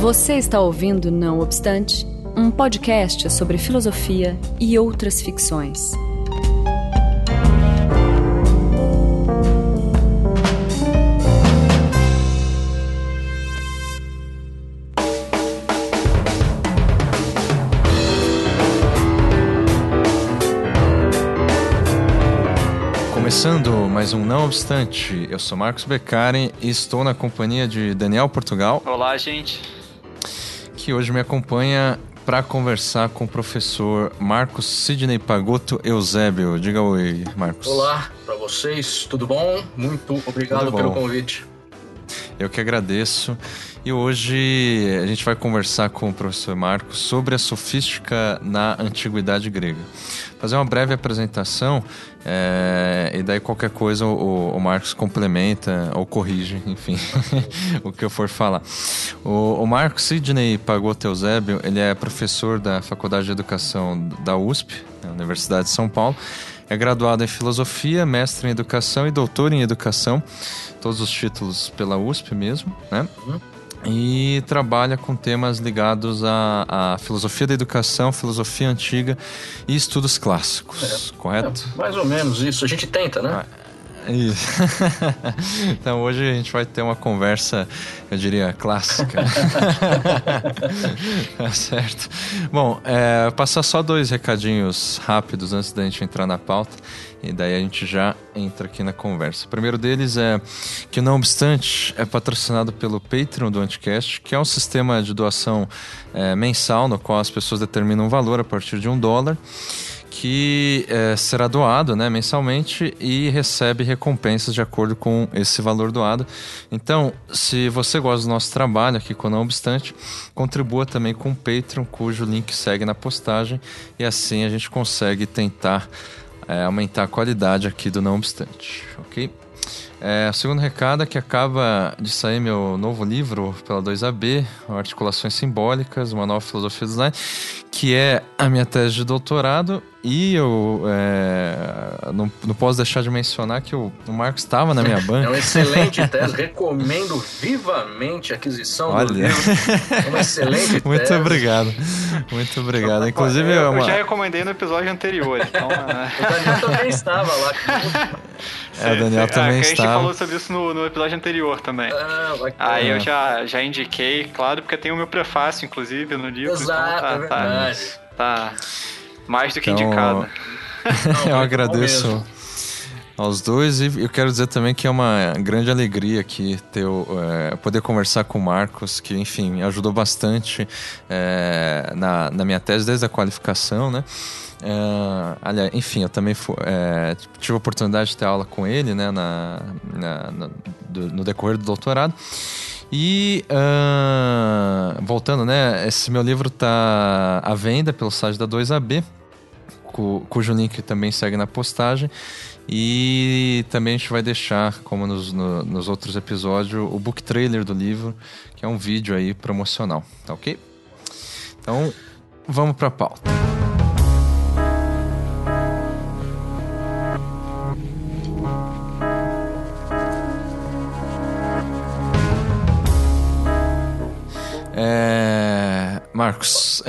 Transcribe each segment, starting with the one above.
Você está ouvindo Não Obstante, um podcast sobre filosofia e outras ficções. Começando mais um Não Obstante, eu sou Marcos Beccari e estou na companhia de Daniel Portugal. Olá, gente. Que hoje me acompanha para conversar com o professor Marcos Sidney Pagotto Eusébio. Diga oi, Marcos. Olá para vocês, tudo bom? Muito obrigado pelo convite. Eu que agradeço. E hoje a gente vai conversar com o professor Marcos sobre a sofística na antiguidade grega. Fazer uma breve apresentação é, e daí qualquer coisa o, o, Marcos complementa ou corrige, enfim, o que eu for falar. O, o Marcos Sidney Pagotto Eusébio, ele é professor da Faculdade de Educação da USP, Universidade de São Paulo. É graduado em Filosofia, mestre em Educação e doutor em Educação, todos os títulos pela USP mesmo, né? Uhum e trabalha com temas ligados à, à, filosofia da educação, filosofia antiga e estudos clássicos, é. correto? É, mais ou menos isso. A gente tenta, né? Ah. Isso. então hoje a gente vai ter uma conversa, eu diria, clássica. tá certo. Bom, é, passar só dois recadinhos rápidos antes da gente entrar na pauta. E daí a gente já entra aqui na conversa. O primeiro deles é que, não obstante, é patrocinado pelo Patreon do Anticast, que é um sistema de doação é, mensal no qual as pessoas determinam um valor a partir de um dólar que é, será doado né, mensalmente e recebe recompensas de acordo com esse valor doado. Então, se você gosta do nosso trabalho aqui com Não Obstante, contribua também com o Patreon, cujo link segue na postagem, e assim a gente consegue tentar é, aumentar a qualidade aqui do Não Obstante, ok? É, o segundo recado é que acaba de sair meu novo livro pela 2AB, Articulações Simbólicas, uma nova filosofia do design, que é a minha tese de doutorado. E eu é, não, não posso deixar de mencionar que o, o Marcos estava na minha banca. É uma excelente tese, recomendo vivamente a aquisição Olha. do livro. É uma excelente tese. Muito obrigado. Muito obrigado. Inclusive, eu, é eu já recomendei no episódio anterior. Então, né? o Daniel também estava lá. É, o Daniel também ah, estava. A gente falou sobre isso no, no episódio anterior também. Ah, Aí eu já, já indiquei, claro, porque tem o meu prefácio, inclusive, no livro. Então Exato, então tá, é verdade. Tá, tá mais do que então, indicado. eu agradeço aos dois e eu quero dizer também que é uma grande alegria aqui ter é, poder conversar com o Marcos, que enfim me ajudou bastante é, na, na minha tese desde a qualificação, né? Uh, aliás, enfim, eu também fui, é, tive a oportunidade de ter aula com ele né, na, na, na do, no decorrer do doutorado. E uh, voltando, né? Esse meu livro está à venda pelo site da 2AB, cu, cujo link também segue na postagem. E também a gente vai deixar, como nos, no, nos outros episódios, o book trailer do livro, que é um vídeo aí promocional, tá ok? Então, vamos para a pauta. É... Marcos,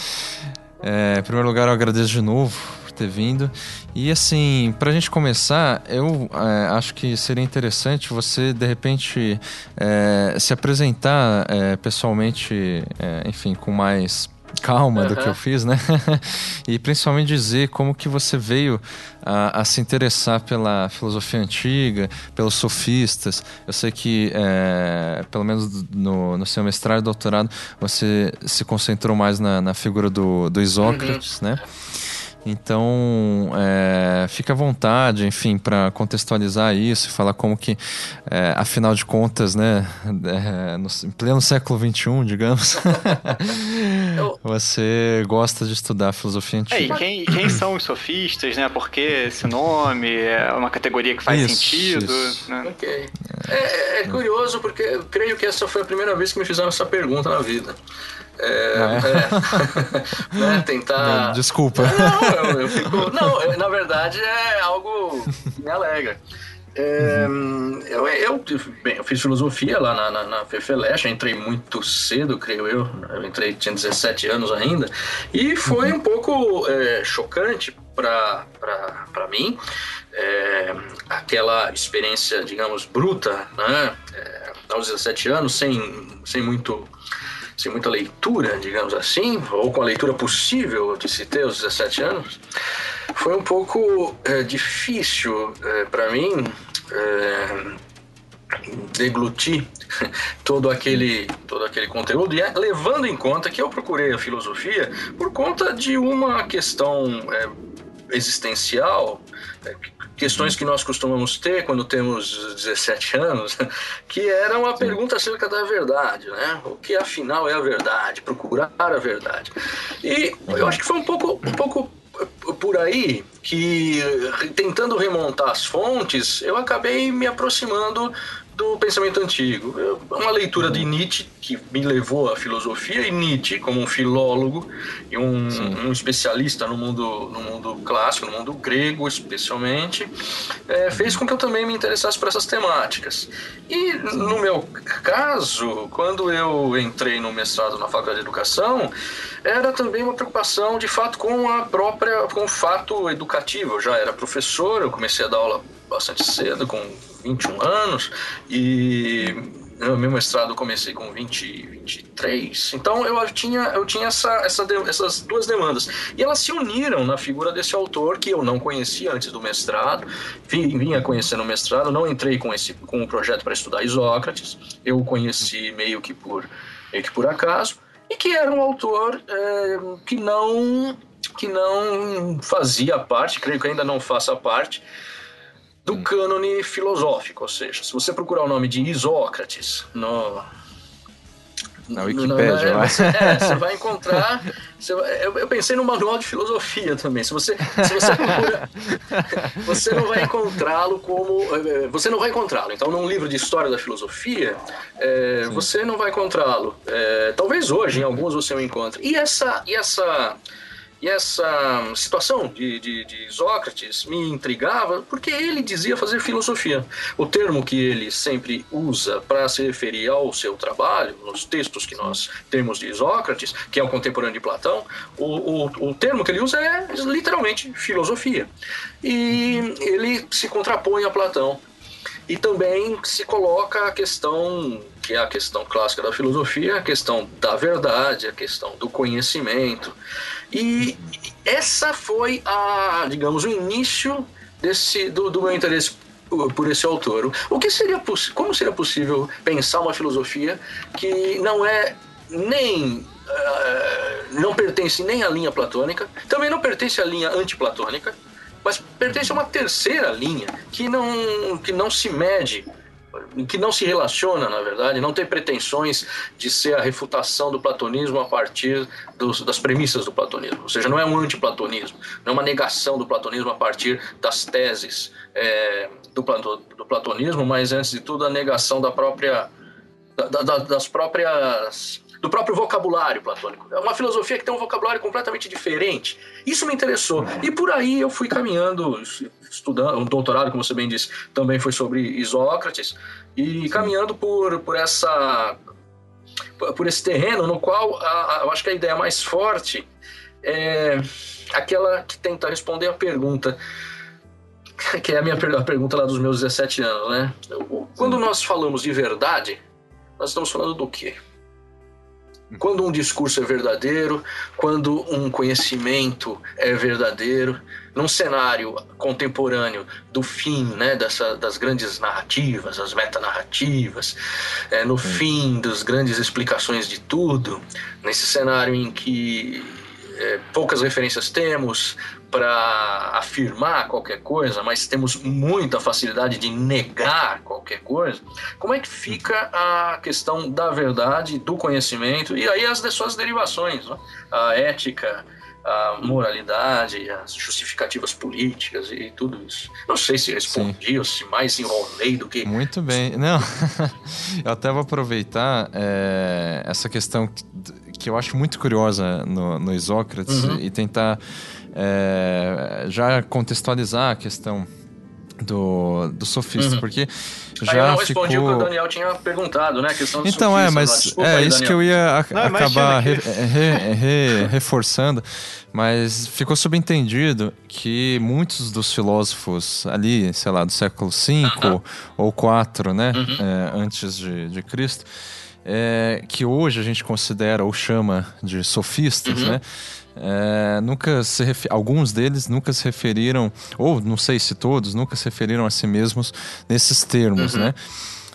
é, em primeiro lugar eu agradeço de novo por ter vindo. E assim, para a gente começar, eu é, acho que seria interessante você, de repente, é, se apresentar é, pessoalmente, é, enfim, com mais calma uhum. do que eu fiz, né? e principalmente dizer como que você veio a, a, se interessar pela filosofia antiga, pelos sofistas. Eu sei que, é, pelo menos no, no seu mestrado e doutorado, você se concentrou mais na, na figura do, do Isócrates, uhum. né? Então, é, fica à vontade, enfim, para contextualizar isso e falar como que, é, afinal de contas, né, é, no, em pleno século XXI, digamos, você gosta de estudar filosofia antiga. É, e quem, quem, são os sofistas, né? Porque esse nome é uma categoria que faz isso, sentido. Isso. Né? Ok. É, é, curioso porque eu creio que essa foi a primeira vez que me fizeram essa pergunta na vida. É, é? é. né, tentar. Desculpa. Não, eu, eu fico. Não, na verdade é algo que me alegra. É, eu, eu, bem, eu fiz filosofia lá na, na, na FEFELESH, entrei muito cedo, creio eu. Eu entrei, tinha 17 anos ainda. E foi uhum. um pouco é, chocante para mim é, aquela experiência, digamos, bruta, né? É, aos 17 anos, sem, sem muito sem muita leitura, digamos assim, ou com a leitura possível de se ter aos 17 anos, foi um pouco é, difícil é, para mim é, deglutir todo aquele, todo aquele conteúdo, e é, levando em conta que eu procurei a filosofia por conta de uma questão existencial, é, questões que nós costumamos ter quando temos 17 anos, que era uma pergunta acerca da verdade, né? O que afinal é a verdade? Procurar a verdade. E eu acho que foi um pouco, um pouco por aí que, tentando remontar as fontes, eu acabei me aproximando do pensamento antigo. Uma leitura de Nietzsche que me levou à filosofia e Nietzsche como um filólogo e um, um especialista no mundo no mundo clássico, no mundo grego especialmente, é, fez com que eu também me interessasse por essas temáticas. E no meu caso, quando eu entrei no mestrado na Faculdade de Educação, era também uma preocupação de fato com a própria com o fato educativo. Eu já era professor, eu comecei a dar aula bastante cedo, com 21 anos, e no meu mestrado comecei com 20, 23. Então eu tinha, eu tinha essa, essa, essas duas demandas. E elas se uniram na figura desse autor que eu não conhecia antes do mestrado, vinha conhecer no mestrado, não entrei com esse com um projeto para estudar Isócrates, eu o conheci meio que por, meio que por acaso, e que era um autor é, que não que não fazia parte, creio que ainda não faça parte do cânone filosófico, ou seja, se você procurar o nome de Isócrates no na Wikipédia, vai. É, você vai encontrar. Você eu, eu, pensei no manual de filosofia também. Se você, se você procura, você não vai encontrá-lo como. Eh, você não vai encontrá-lo. Então, num livro de história da filosofia, é, você não vai encontrá-lo. É, talvez hoje, em alguns, você o encontre. E essa. E essa e essa situação de, de, de, Sócrates me intrigava porque ele dizia fazer filosofia. O termo que ele sempre usa para se referir ao seu trabalho, nos textos que nós temos de Sócrates, que é o contemporâneo de Platão, o, o, o termo que ele usa é literalmente filosofia. E ele se contrapõe a Platão. E também se coloca a questão, que é a questão clássica da filosofia, a questão da verdade, a questão do conhecimento. E essa foi a, digamos, o início desse do, do meu interesse por esse autor. O que seria como seria possível pensar uma filosofia que não é nem uh, não pertence nem à linha platônica, também não pertence à linha antiplatônica, mas pertence a uma terceira linha que não que não se mede que não se relaciona, na verdade, não tem pretensões de ser a refutação do platonismo a partir dos, das premissas do platonismo. Ou seja, não é um antiplatonismo, não é uma negação do platonismo a partir das teses é, do, do, platonismo, mas antes de tudo a negação da própria da, da, das próprias do próprio vocabulário platônico. É uma filosofia que tem um vocabulário completamente diferente. Isso me interessou. E por aí eu fui caminhando, estudando, um doutorado, como você bem disse, também foi sobre Isócrates, e caminhando por, por essa por esse terreno no qual a, a, eu acho que a ideia mais forte é aquela que tenta responder a pergunta que é a minha a pergunta lá dos meus 17 anos, né? Quando nós falamos de verdade, nós estamos falando do quê? Quando um discurso é verdadeiro, quando um conhecimento é verdadeiro, num cenário contemporâneo do fim né, dessa, das grandes narrativas, as metanarrativas, é, no fim das grandes explicações de tudo, nesse cenário em que é, poucas referências temos, para afirmar qualquer coisa, mas temos muita facilidade de negar qualquer coisa, como é que fica a questão da verdade, do conhecimento e aí as suas derivações, né? a ética, a moralidade, as justificativas políticas e tudo isso. Não sei se respondi Sim. ou se mais enrolei do que. Muito bem. Não, eu até vou aproveitar é, essa questão que eu acho muito curiosa no, no Isócrates uhum. e tentar é, já contextualizar a questão do, do sofista, uhum. porque já Aí eu não ficou... respondi o que o Daniel tinha perguntado, né? A questão do então, é, mas é aí, isso Daniel. que eu ia não, acabar re, re, re, reforçando, mas ficou subentendido que muitos dos filósofos ali, sei lá, do século V uh -huh. ou IV, né, uhum. é, antes de, de Cristo, é, que hoje a gente considera ou chama de sofistas, uhum. né? É, nunca se alguns deles nunca se referiram, ou não sei se todos, nunca se referiram a si mesmos nesses termos, uhum. né?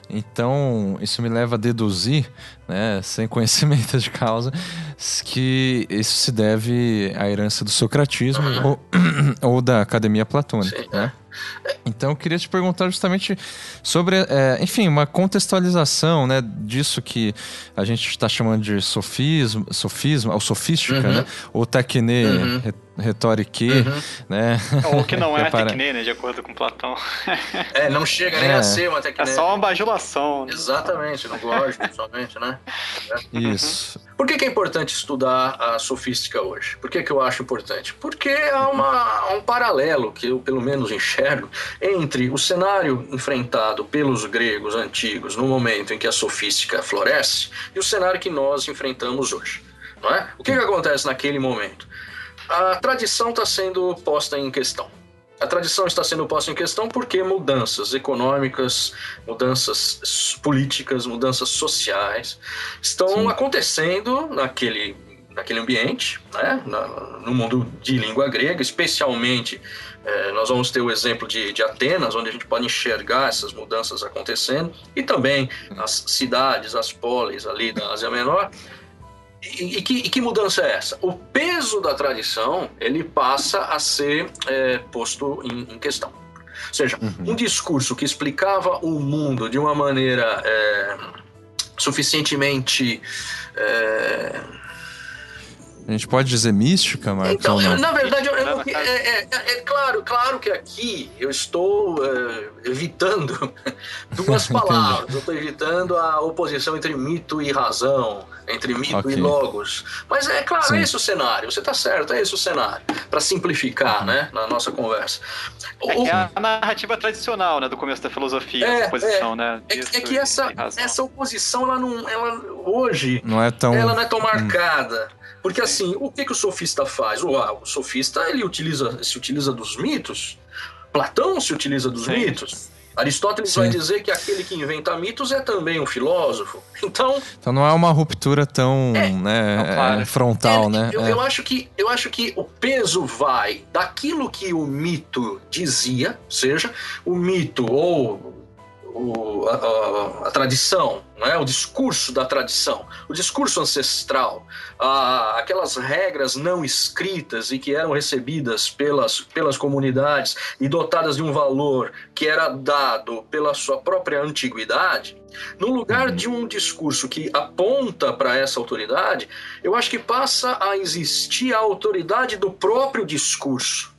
Então, isso me leva a deduzir, né, sem conhecimento de causa, que isso se deve à herança do socratismo uhum. ou, ou, da academia platônica, Sim. né? Então eu queria te perguntar justamente sobre, é, enfim, uma contextualização né, disso que a gente está chamando de sofismo, sofismo ou sofística, uhum. né? Ou tecne uhum. Retorique, uhum. né? Ou que não é tecne, né? De acordo com Platão. É, não chega nem é. a ser uma tecne. É só uma bajulação. Né? Exatamente, no lógico, somente, né? Isso. Por que, que, é importante estudar a sofística hoje? Por que, que eu acho importante? Porque há, uma, há um paralelo que eu, pelo menos, enxergo entre o cenário enfrentado pelos gregos antigos no momento em que a sofística floresce e o cenário que nós enfrentamos hoje. Não é? O que, que acontece naquele momento? A tradição está sendo posta em questão. A tradição está sendo posta em questão porque mudanças econômicas, mudanças políticas, mudanças sociais estão Sim. acontecendo naquele, naquele ambiente, né? no mundo de língua grega, especialmente é, nós vamos ter o exemplo de, de Atenas, onde a gente pode enxergar essas mudanças acontecendo, e também as cidades, as polis ali da Ásia Menor, e, que, e, que, mudança é essa? O peso da tradição ele passa a ser é, posto em, em, questão. Ou seja, uhum. um discurso que explicava o mundo de uma maneira é, suficientemente é, a gente pode dizer mística, Marcos? Então, na verdade, eu, eu, é, é, é, claro, claro que aqui eu estou uh, evitando duas palavras. eu estou evitando a oposição entre mito e razão, entre mito okay. e logos. Mas é claro, Sim. é esse o cenário. Você está certo, é esse o cenário. Para simplificar, uhum. né, na nossa conversa. É, o, é a narrativa tradicional, né, do começo da filosofia, é, oposição, é, né? É, é que essa, essa oposição, ela não, ela hoje, não é tão, ela não é tão hum. Porque assim, o que, que o sofista faz? O, ah, o sofista ele utiliza, se utiliza dos mitos. Platão se utiliza dos Sim. mitos. Aristóteles Sim. vai dizer que aquele que inventa mitos é também um filósofo. Então, então não é uma ruptura tão é, né, é, frontal, é, né? Eu, eu, acho que, eu acho que o peso vai daquilo que o mito dizia, seja o mito ou a, a, tradição, né? o discurso da tradição, o discurso ancestral, a, aquelas regras não escritas e que eram recebidas pelas, pelas comunidades e dotadas de um valor que era dado pela sua própria antiguidade, no lugar de um discurso que aponta para essa autoridade, eu acho que passa a existir a autoridade do próprio discurso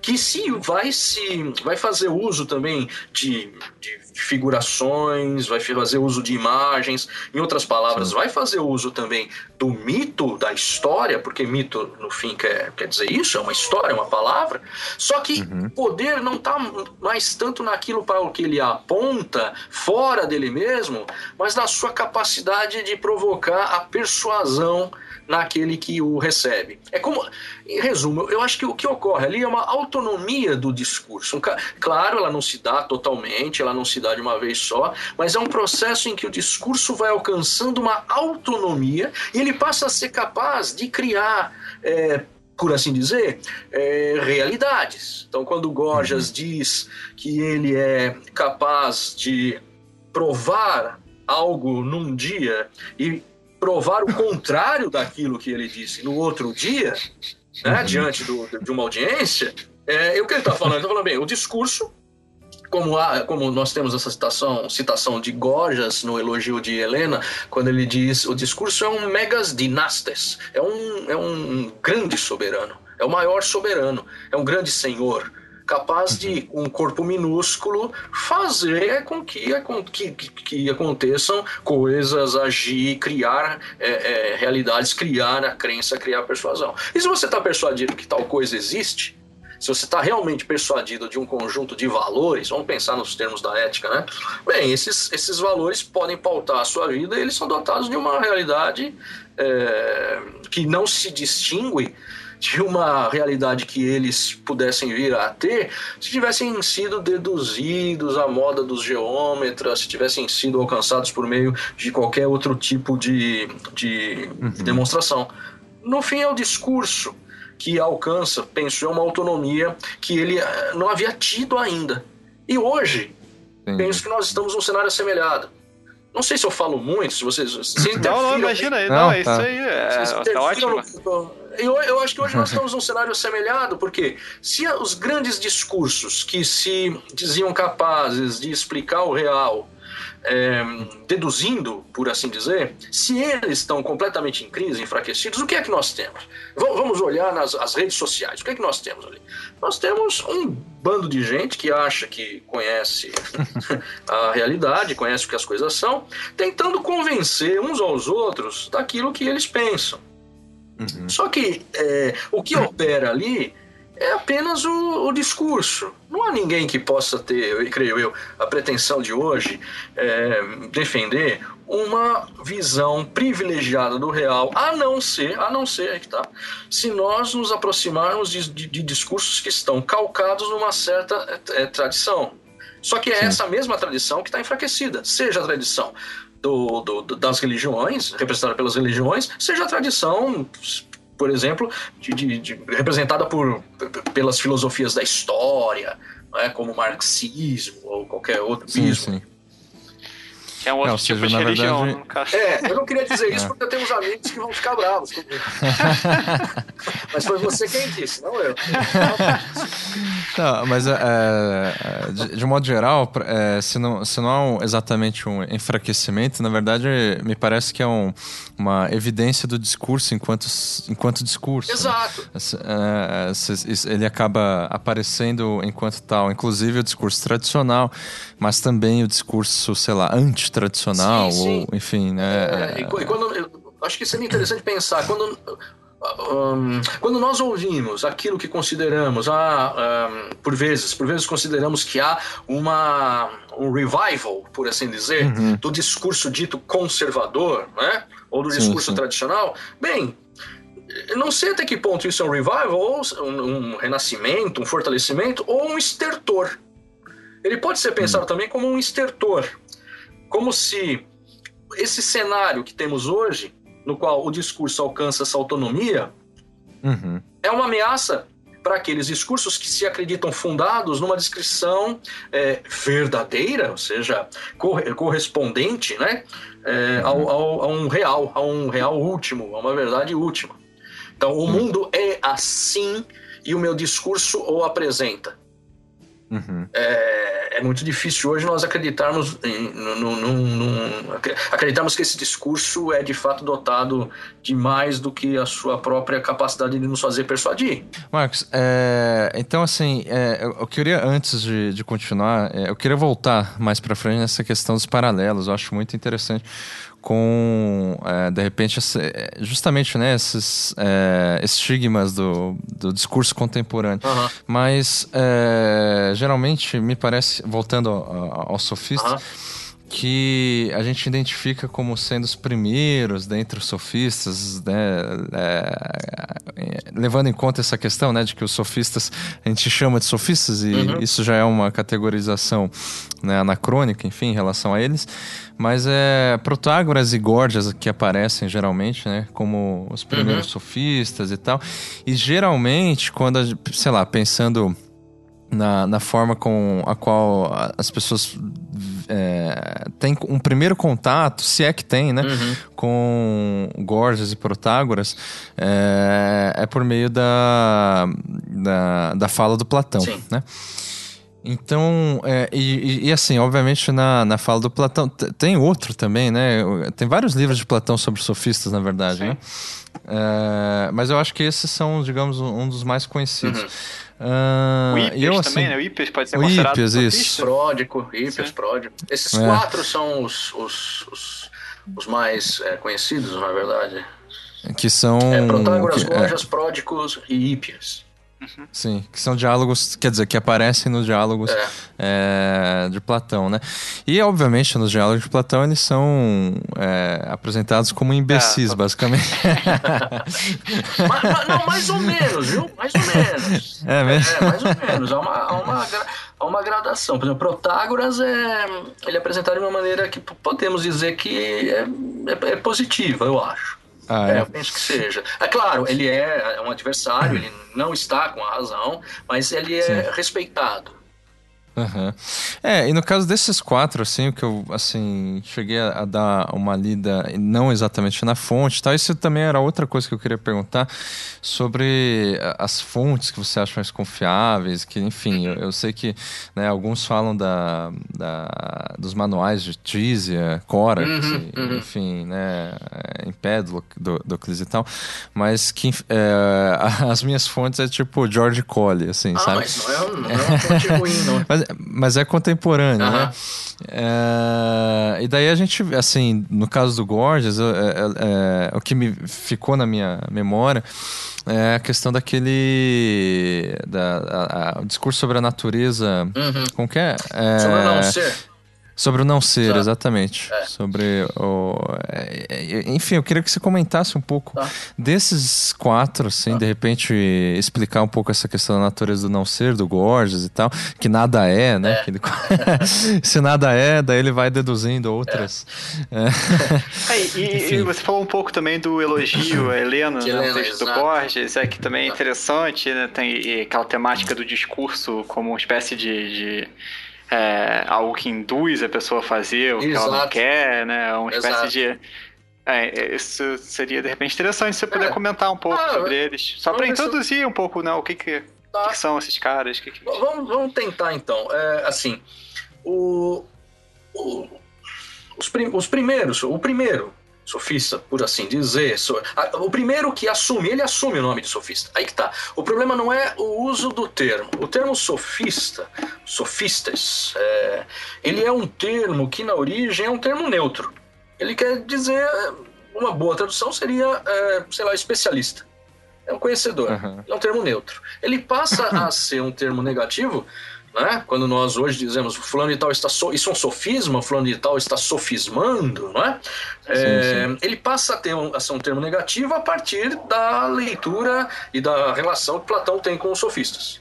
que se vai se vai fazer uso também de, de figurações, vai fazer uso de imagens, em outras palavras, Sim. vai fazer uso também do mito da história, porque mito no fim quer, quer dizer isso, é uma história, é uma palavra. Só que uhum. o poder não está mais tanto naquilo para o que ele aponta fora dele mesmo, mas na sua capacidade de provocar a persuasão naquele que o recebe. É como, em resumo, eu acho que o que ocorre ali é uma autonomia do discurso. Claro, ela não se dá totalmente, ela não se dá de uma vez só, mas é um processo em que o discurso vai alcançando uma autonomia e ele passa a ser capaz de criar. É, por assim dizer, é, realidades. Então, quando Gorgias uhum. diz que ele é capaz de provar algo num dia e provar o contrário daquilo que ele disse no outro dia, né, uhum. diante do, de uma audiência, é, o que ele está falando? Ele está falando, bem, o discurso, como, há, como nós temos essa citação, citação de Gorgias no elogio de Helena, quando ele diz o discurso é um megas dinastes, é um, é um grande soberano, é o maior soberano, é um grande senhor, capaz de, um corpo minúsculo, fazer com que, com que, que, que aconteçam coisas, agir, criar é, é, realidades, criar a crença, criar a persuasão. E se você está persuadido que tal coisa existe, se você está realmente persuadido de um conjunto de valores, vamos pensar nos termos da ética, né? Bem, esses, esses valores podem pautar a sua vida e eles são dotados de uma realidade é, que não se distingue de uma realidade que eles pudessem vir a ter se tivessem sido deduzidos à moda dos geômetras, se tivessem sido alcançados por meio de qualquer outro tipo de, de uhum. demonstração. No fim, é o discurso que alcança, penso eu, uma autonomia que ele eh, não havia tido ainda. E hoje, Sim. penso que nós estamos num cenário assemelhado. Não sei se eu falo muito, se vocês. Se não, não, imagina aí, não, não é tá. isso aí. É, tá ótimo. No, eu, eu acho que hoje nós estamos num cenário assemelhado, porque se os grandes discursos que se diziam capazes de explicar o real é, deduzindo, por assim dizer, se eles estão completamente em crise, enfraquecidos, o que é que nós temos? vamos olhar nas as redes sociais. O que é que nós temos ali? Nós temos um bando de gente que acha que conhece a realidade, conhece o que as coisas são, tentando convencer uns aos outros daquilo que eles pensam. Uhum. Só que é, o que opera ali é apenas o, o, discurso. Não há ninguém que possa ter, eu creio eu, a pretensão de hoje é, defender uma visão privilegiada do real, a não ser, a não ser, que tá, se nós nos aproximarmos de, de, de discursos que estão calcados numa certa é, tradição. Só que é Sim. essa mesma tradição que está enfraquecida, seja a tradição do, do, das religiões, representada pelas religiões, seja a tradição por exemplo, de, de, de, representada por, pelas filosofias da história, é, como o marxismo ou qualquer outro sim, sim. É um outro não, tipo seja, de religião, verdade... É, eu não queria dizer isso é. porque eu tenho uns amigos que vão ficar bravos comigo. mas foi você quem disse, não eu. Não, mas é, é, de, de modo geral, é, se, não, se não um, exatamente um enfraquecimento, na verdade, me parece que é um, uma evidência do discurso enquanto, enquanto discurso. Exato. Né? ele acaba aparecendo enquanto tal, inclusive o discurso tradicional, mas também o discurso, sei lá, anti tradicional, sim, sim. ou enfim, né? É, e, quando, eu acho que seria interessante pensar, quando, um, quando nós ouvimos aquilo que consideramos, ah, um, por vezes, por vezes consideramos que há uma, um revival, por assim dizer, uhum. do discurso dito conservador, né? Ou do discurso sim, tradicional, bem, não sei até que ponto isso é um revival, ou um, um renascimento, um fortalecimento, ou um estertor. Ele pode ser pensado uhum. também como um estertor como se esse cenário que temos hoje, no qual o discurso alcança essa autonomia, uhum. é uma ameaça para aqueles discursos que se acreditam fundados numa descrição é, verdadeira, ou seja, correspondente né, é, uhum. ao, ao, a um real, a um real último, a uma verdade última. Então, o uhum. mundo é assim e o meu discurso o apresenta. Uhum. É, é, muito difícil hoje nós acreditarmos em, num, num, num, acreditarmos que esse discurso é de fato dotado de mais do que a sua própria capacidade de nos fazer persuadir. Marcos, é, então assim, é, eu queria antes de, de continuar, é, eu queria voltar mais para frente nessa questão dos paralelos. Eu acho muito interessante com, é, de repente, justamente né, esses é, estigmas do, do discurso contemporâneo. Uhum. Mas, é, geralmente, me parece, voltando aos sofistas, uhum. Que a gente identifica como sendo os primeiros dentre os sofistas, né, é, levando em conta essa questão né, de que os sofistas, a gente chama de sofistas, e uhum. isso já é uma categorização né, anacrônica, enfim, em relação a eles. Mas é Protágoras e Górgias que aparecem geralmente, né? Como os primeiros uhum. sofistas e tal. E geralmente, quando, sei lá, pensando na, na forma com a qual as pessoas é, têm um primeiro contato, se é que tem, né? Uhum. Com Gorgias e Protágoras, é, é por meio da, da, da fala do Platão, Sim. né? Então, é, e, e, assim, obviamente na, na fala do Platão, tem outro também, né? Tem vários livros de Platão sobre sofistas, na verdade, Sim. né? É, mas eu acho que esses são, digamos, um dos mais conhecidos. Uhum. Uh, o Hippias eu, também, assim, né? O Hippias pode ser o considerado sofista? isso. Pródico, Hippias, Sim. Pródico. Esses É. quatro são os, os, os, os mais é, conhecidos, na verdade. Que são. É, Protágoras, é, Gorgias, Pródicos e Hippias. sim, que são diálogos, quer dizer, que aparecem nos diálogos É. é, de Platão, né? E, obviamente, nos diálogos de Platão, eles são é, apresentados como imbecis, É, basicamente. Ma- ma- não, mais ou menos, viu? Mais ou menos. É mesmo? É, mais ou menos. Há uma, há uma, há uma gradação. Por exemplo, Protágoras é, ele é apresentado de uma maneira que podemos dizer que é, é- é positiva, eu acho. Ah, É, é. eu penso que seja. É claro, ele é um adversário, ele não está com a razão, mas ele é respeitado. Aham. É, e no caso desses quatro, assim, o que eu, assim, cheguei a, a dar uma lida, não exatamente na fonte, tá? Isso também era outra coisa que eu queria perguntar sobre a- as fontes que você acha mais confiáveis, que, enfim, eu, eu sei que, né, alguns falam da, da- dos manuais de Tizia, Corax, Uhum, uhum. enfim, né, Empédocle, do, Docles e tal, mas que é, as minhas fontes é tipo George Colley, assim, Ah, sabe? mas não é, não é uma fonte ruim, não. Mas, mas é contemporâneo, né? É, e daí a gente, assim, no caso do Gorgias, é, é, é, o que me ficou na minha memória é a questão daquele. Da, a- a- o discurso sobre a natureza. Uhum. Como que é? É, Sobre não ser. Sobre o não ser, Tá. exatamente. É. Sobre o. é, é, Enfim, eu queria que você comentasse um pouco Tá. desses quatro, assim, de repente explicar um pouco essa questão da natureza do não ser, do Gorgias e tal, que nada é, né? É. Que ele- Se nada é, daí ele vai deduzindo outras. É. É, e, e você falou um pouco também do elogio a Helena, De né, texto do. Borges, é que também é interessante, né? Tem aquela temática do discurso como uma espécie de, de, é, algo que induz a pessoa a fazer o que ela não Exato. quer, né? Uma espécie Exato. de é, isso seria de repente interessante se você puder É. comentar um pouco Ah, sobre eles, só para se introduzir um pouco, né? O que que, Tá. que são esses caras? Que que... Vamos, vamos tentar então. É, assim, o, o- os, prim- os primeiros, o primeiro sofista, por assim dizer, o primeiro que assume, ele assume o nome de sofista. Aí que tá. O problema não é o uso do termo. O termo sofista, sofistas, é, ele é um termo que na origem é um termo neutro. Ele quer dizer, uma boa tradução seria, é, sei lá, especialista. É um conhecedor. Aham. É um termo neutro. Ele passa a ser um termo negativo, né? Quando nós hoje dizemos fulano de tal está so... isso é um sofisma, fulano de tal está sofismando, não é? É, Ele passa a ter um, a ser um termo negativo a partir da leitura e da relação que Platão tem com os sofistas.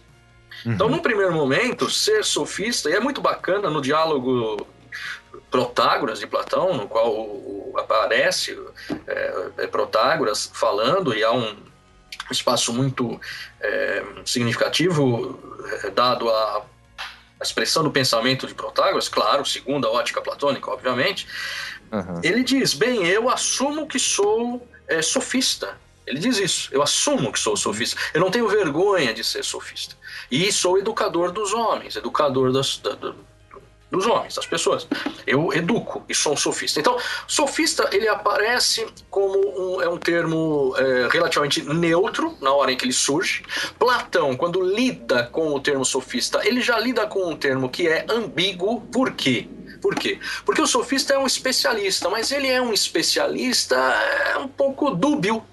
Então, num primeiro momento, ser sofista, e é muito bacana no diálogo Protágoras de Platão, no qual aparece é, é Protágoras falando, e há um espaço muito é, significativo é, dado à à expressão do pensamento de Protágoras, claro, segundo a ótica platônica, obviamente, Aham. ele diz: Bem, eu assumo que sou é, sofista. Ele diz isso. Eu assumo que sou sofista. Eu não tenho vergonha de ser sofista. E sou educador dos homens, educador das, da- da- dos homens, das pessoas. Eu educo e sou um sofista. Então, sofista ele aparece como um, é um termo é, relativamente neutro na hora em que ele surge. Platão, quando lida com o termo sofista, ele já lida com um termo que é ambíguo. Por quê? Por quê? Porque o sofista é um especialista, mas ele é um especialista é, um pouco dúbio.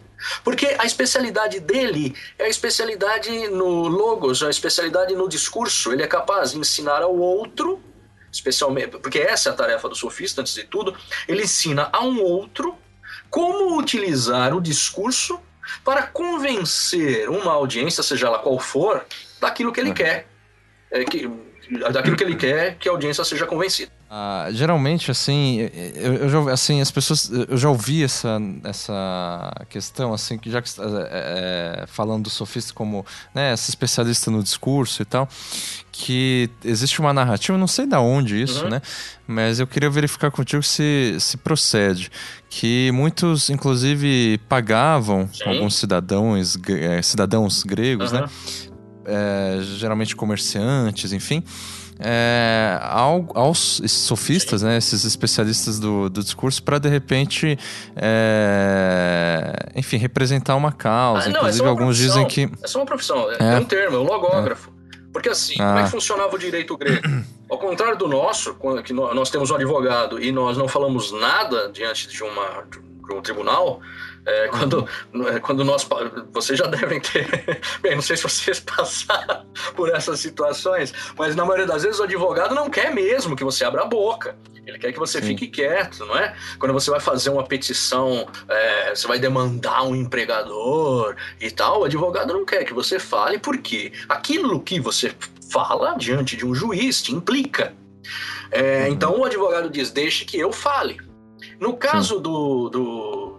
Porque a especialidade dele é a especialidade no logos, a especialidade no discurso. Ele é capaz de ensinar ao outro, especialmente, porque essa é a tarefa do sofista, antes de tudo, ele ensina a um outro como utilizar o discurso para convencer uma audiência, seja ela qual for, daquilo que ele quer. É, que, daquilo que ele quer que a audiência seja convencida. Ah, geralmente, assim, eu, eu já, assim, as pessoas, eu já ouvi essa, essa questão, assim, que já que é, é, falando do sofista como, né, esse especialista no discurso e tal, que existe uma narrativa, não sei da onde isso, Uhum. né, mas eu queria verificar contigo se, se procede, que muitos, inclusive, pagavam Sim. alguns cidadãos, eh, cidadãos gregos, né, Aham. é, geralmente comerciantes, enfim, é, ao, aos sofistas, né, esses especialistas do, do discurso, para de repente, é, enfim, representar uma causa. Ah, não, Inclusive, alguns profissão. dizem que. É só uma profissão, é, é um termo, é um logógrafo. Porque assim, ah. como é que ah. funcionava o direito grego? Ao contrário do nosso, que nós temos um advogado e nós não falamos nada diante de, uma, de um tribunal, é, quando, é, quando nós. Vocês já devem ter. Bem, não sei se vocês passaram por essas situações, mas na maioria das vezes o advogado não quer mesmo que você abra a boca. Ele quer que você Sim. fique quieto, não é? Quando você vai fazer uma petição, é, você vai demandar um empregador e tal, o advogado não quer que você fale, porque aquilo que você fala diante de um juiz te implica. É, uhum. Então o advogado diz: deixe que eu fale. No caso do, do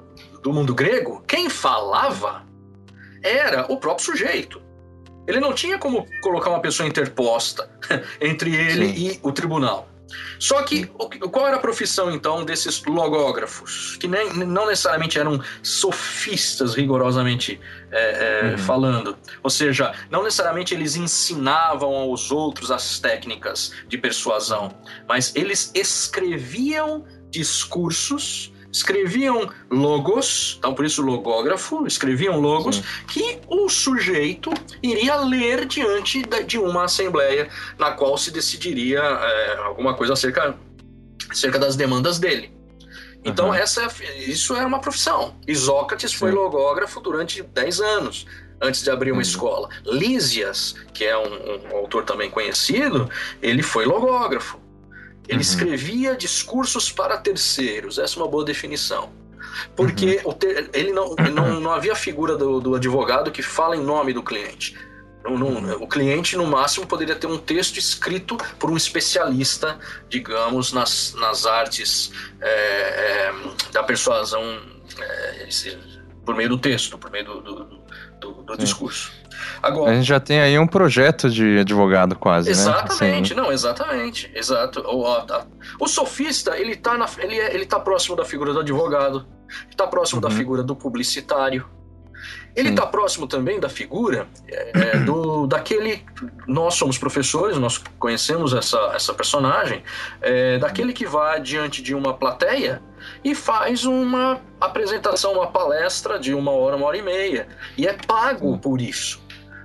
do mundo grego, quem falava era o próprio sujeito. Ele não tinha como colocar uma pessoa interposta entre ele Sim. e o tribunal. Só que qual era a profissão então desses logógrafos? Que nem, não necessariamente eram sofistas, rigorosamente é, é, uhum. falando. Ou seja, não necessariamente eles ensinavam aos outros as técnicas de persuasão, mas eles escreviam discursos escreviam logos, então por isso logógrafo, escreviam logos Sim. que o sujeito iria ler diante de uma assembleia na qual se decidiria é, alguma coisa acerca, acerca das demandas dele. Então uhum. essa, isso era uma profissão. Isócrates Sim. foi logógrafo durante 10 anos antes de abrir uma uhum. escola. Lísias, que é um, um, autor também conhecido, ele foi logógrafo. Ele uhum. escrevia discursos para terceiros, essa é uma boa definição. Porque uhum. ter, ele não, não, não havia figura do, do, advogado que fala em nome do cliente. Não, não, uhum. o cliente, no máximo, poderia ter um texto escrito por um especialista, digamos, nas, nas artes é, é, da persuasão é, por meio do texto, por meio do, do, do, do discurso. Agora, a gente já tem aí um projeto de advogado quase, exatamente, né? Assim, não, exatamente, exato. O, a, o sofista, ele está ele, é, ele tá próximo da figura do advogado, está próximo uhum. da figura do publicitário, ele está próximo também da figura é, é, do, daquele. Nós somos professores, nós conhecemos essa, essa personagem, é, daquele que vai diante de uma plateia e faz uma apresentação, uma palestra de uma hora, uma hora e meia. E é pago por isso.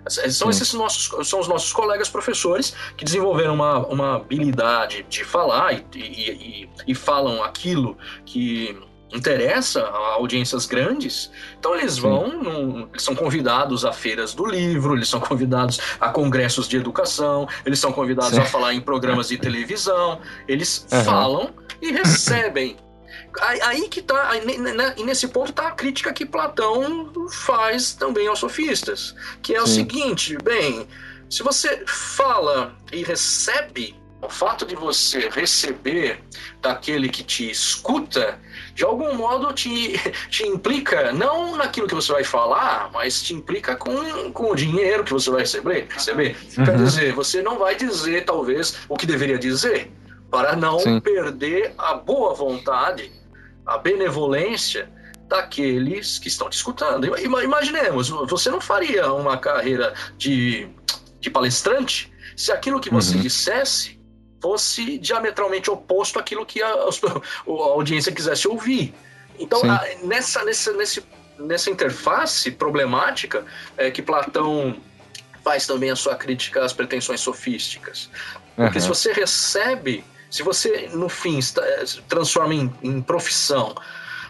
São esses nossos, são os nossos colegas professores que desenvolveram uma, uma habilidade de falar e, e, e, e falam aquilo que interessa a audiências grandes, então eles vão, num, eles são convidados a feiras do livro, eles são convidados a congressos de educação, eles são convidados Sim. a falar em programas de televisão, eles uhum. falam e recebem Aí que tá, e nesse ponto tá a crítica que Platão faz também aos sofistas, que é Sim. o seguinte, bem, se você fala e recebe, o fato de você receber daquele que te escuta, de algum modo te, te implica, não naquilo que você vai falar, mas te implica com, com o dinheiro que você vai receber. receber. Uhum. Quer dizer, você não vai dizer, talvez, o que deveria dizer, para não Sim. perder a boa vontade a benevolência daqueles que estão te escutando. Imaginemos, você não faria uma carreira de, de palestrante se aquilo que você uhum. dissesse fosse diametralmente oposto àquilo que a, a audiência quisesse ouvir. Então, a, nessa, nessa, nesse, nessa interface problemática é que Platão faz também a sua crítica às pretensões sofísticas. Porque uhum. se você recebe se você, no fim, eh, transforma em, em profissão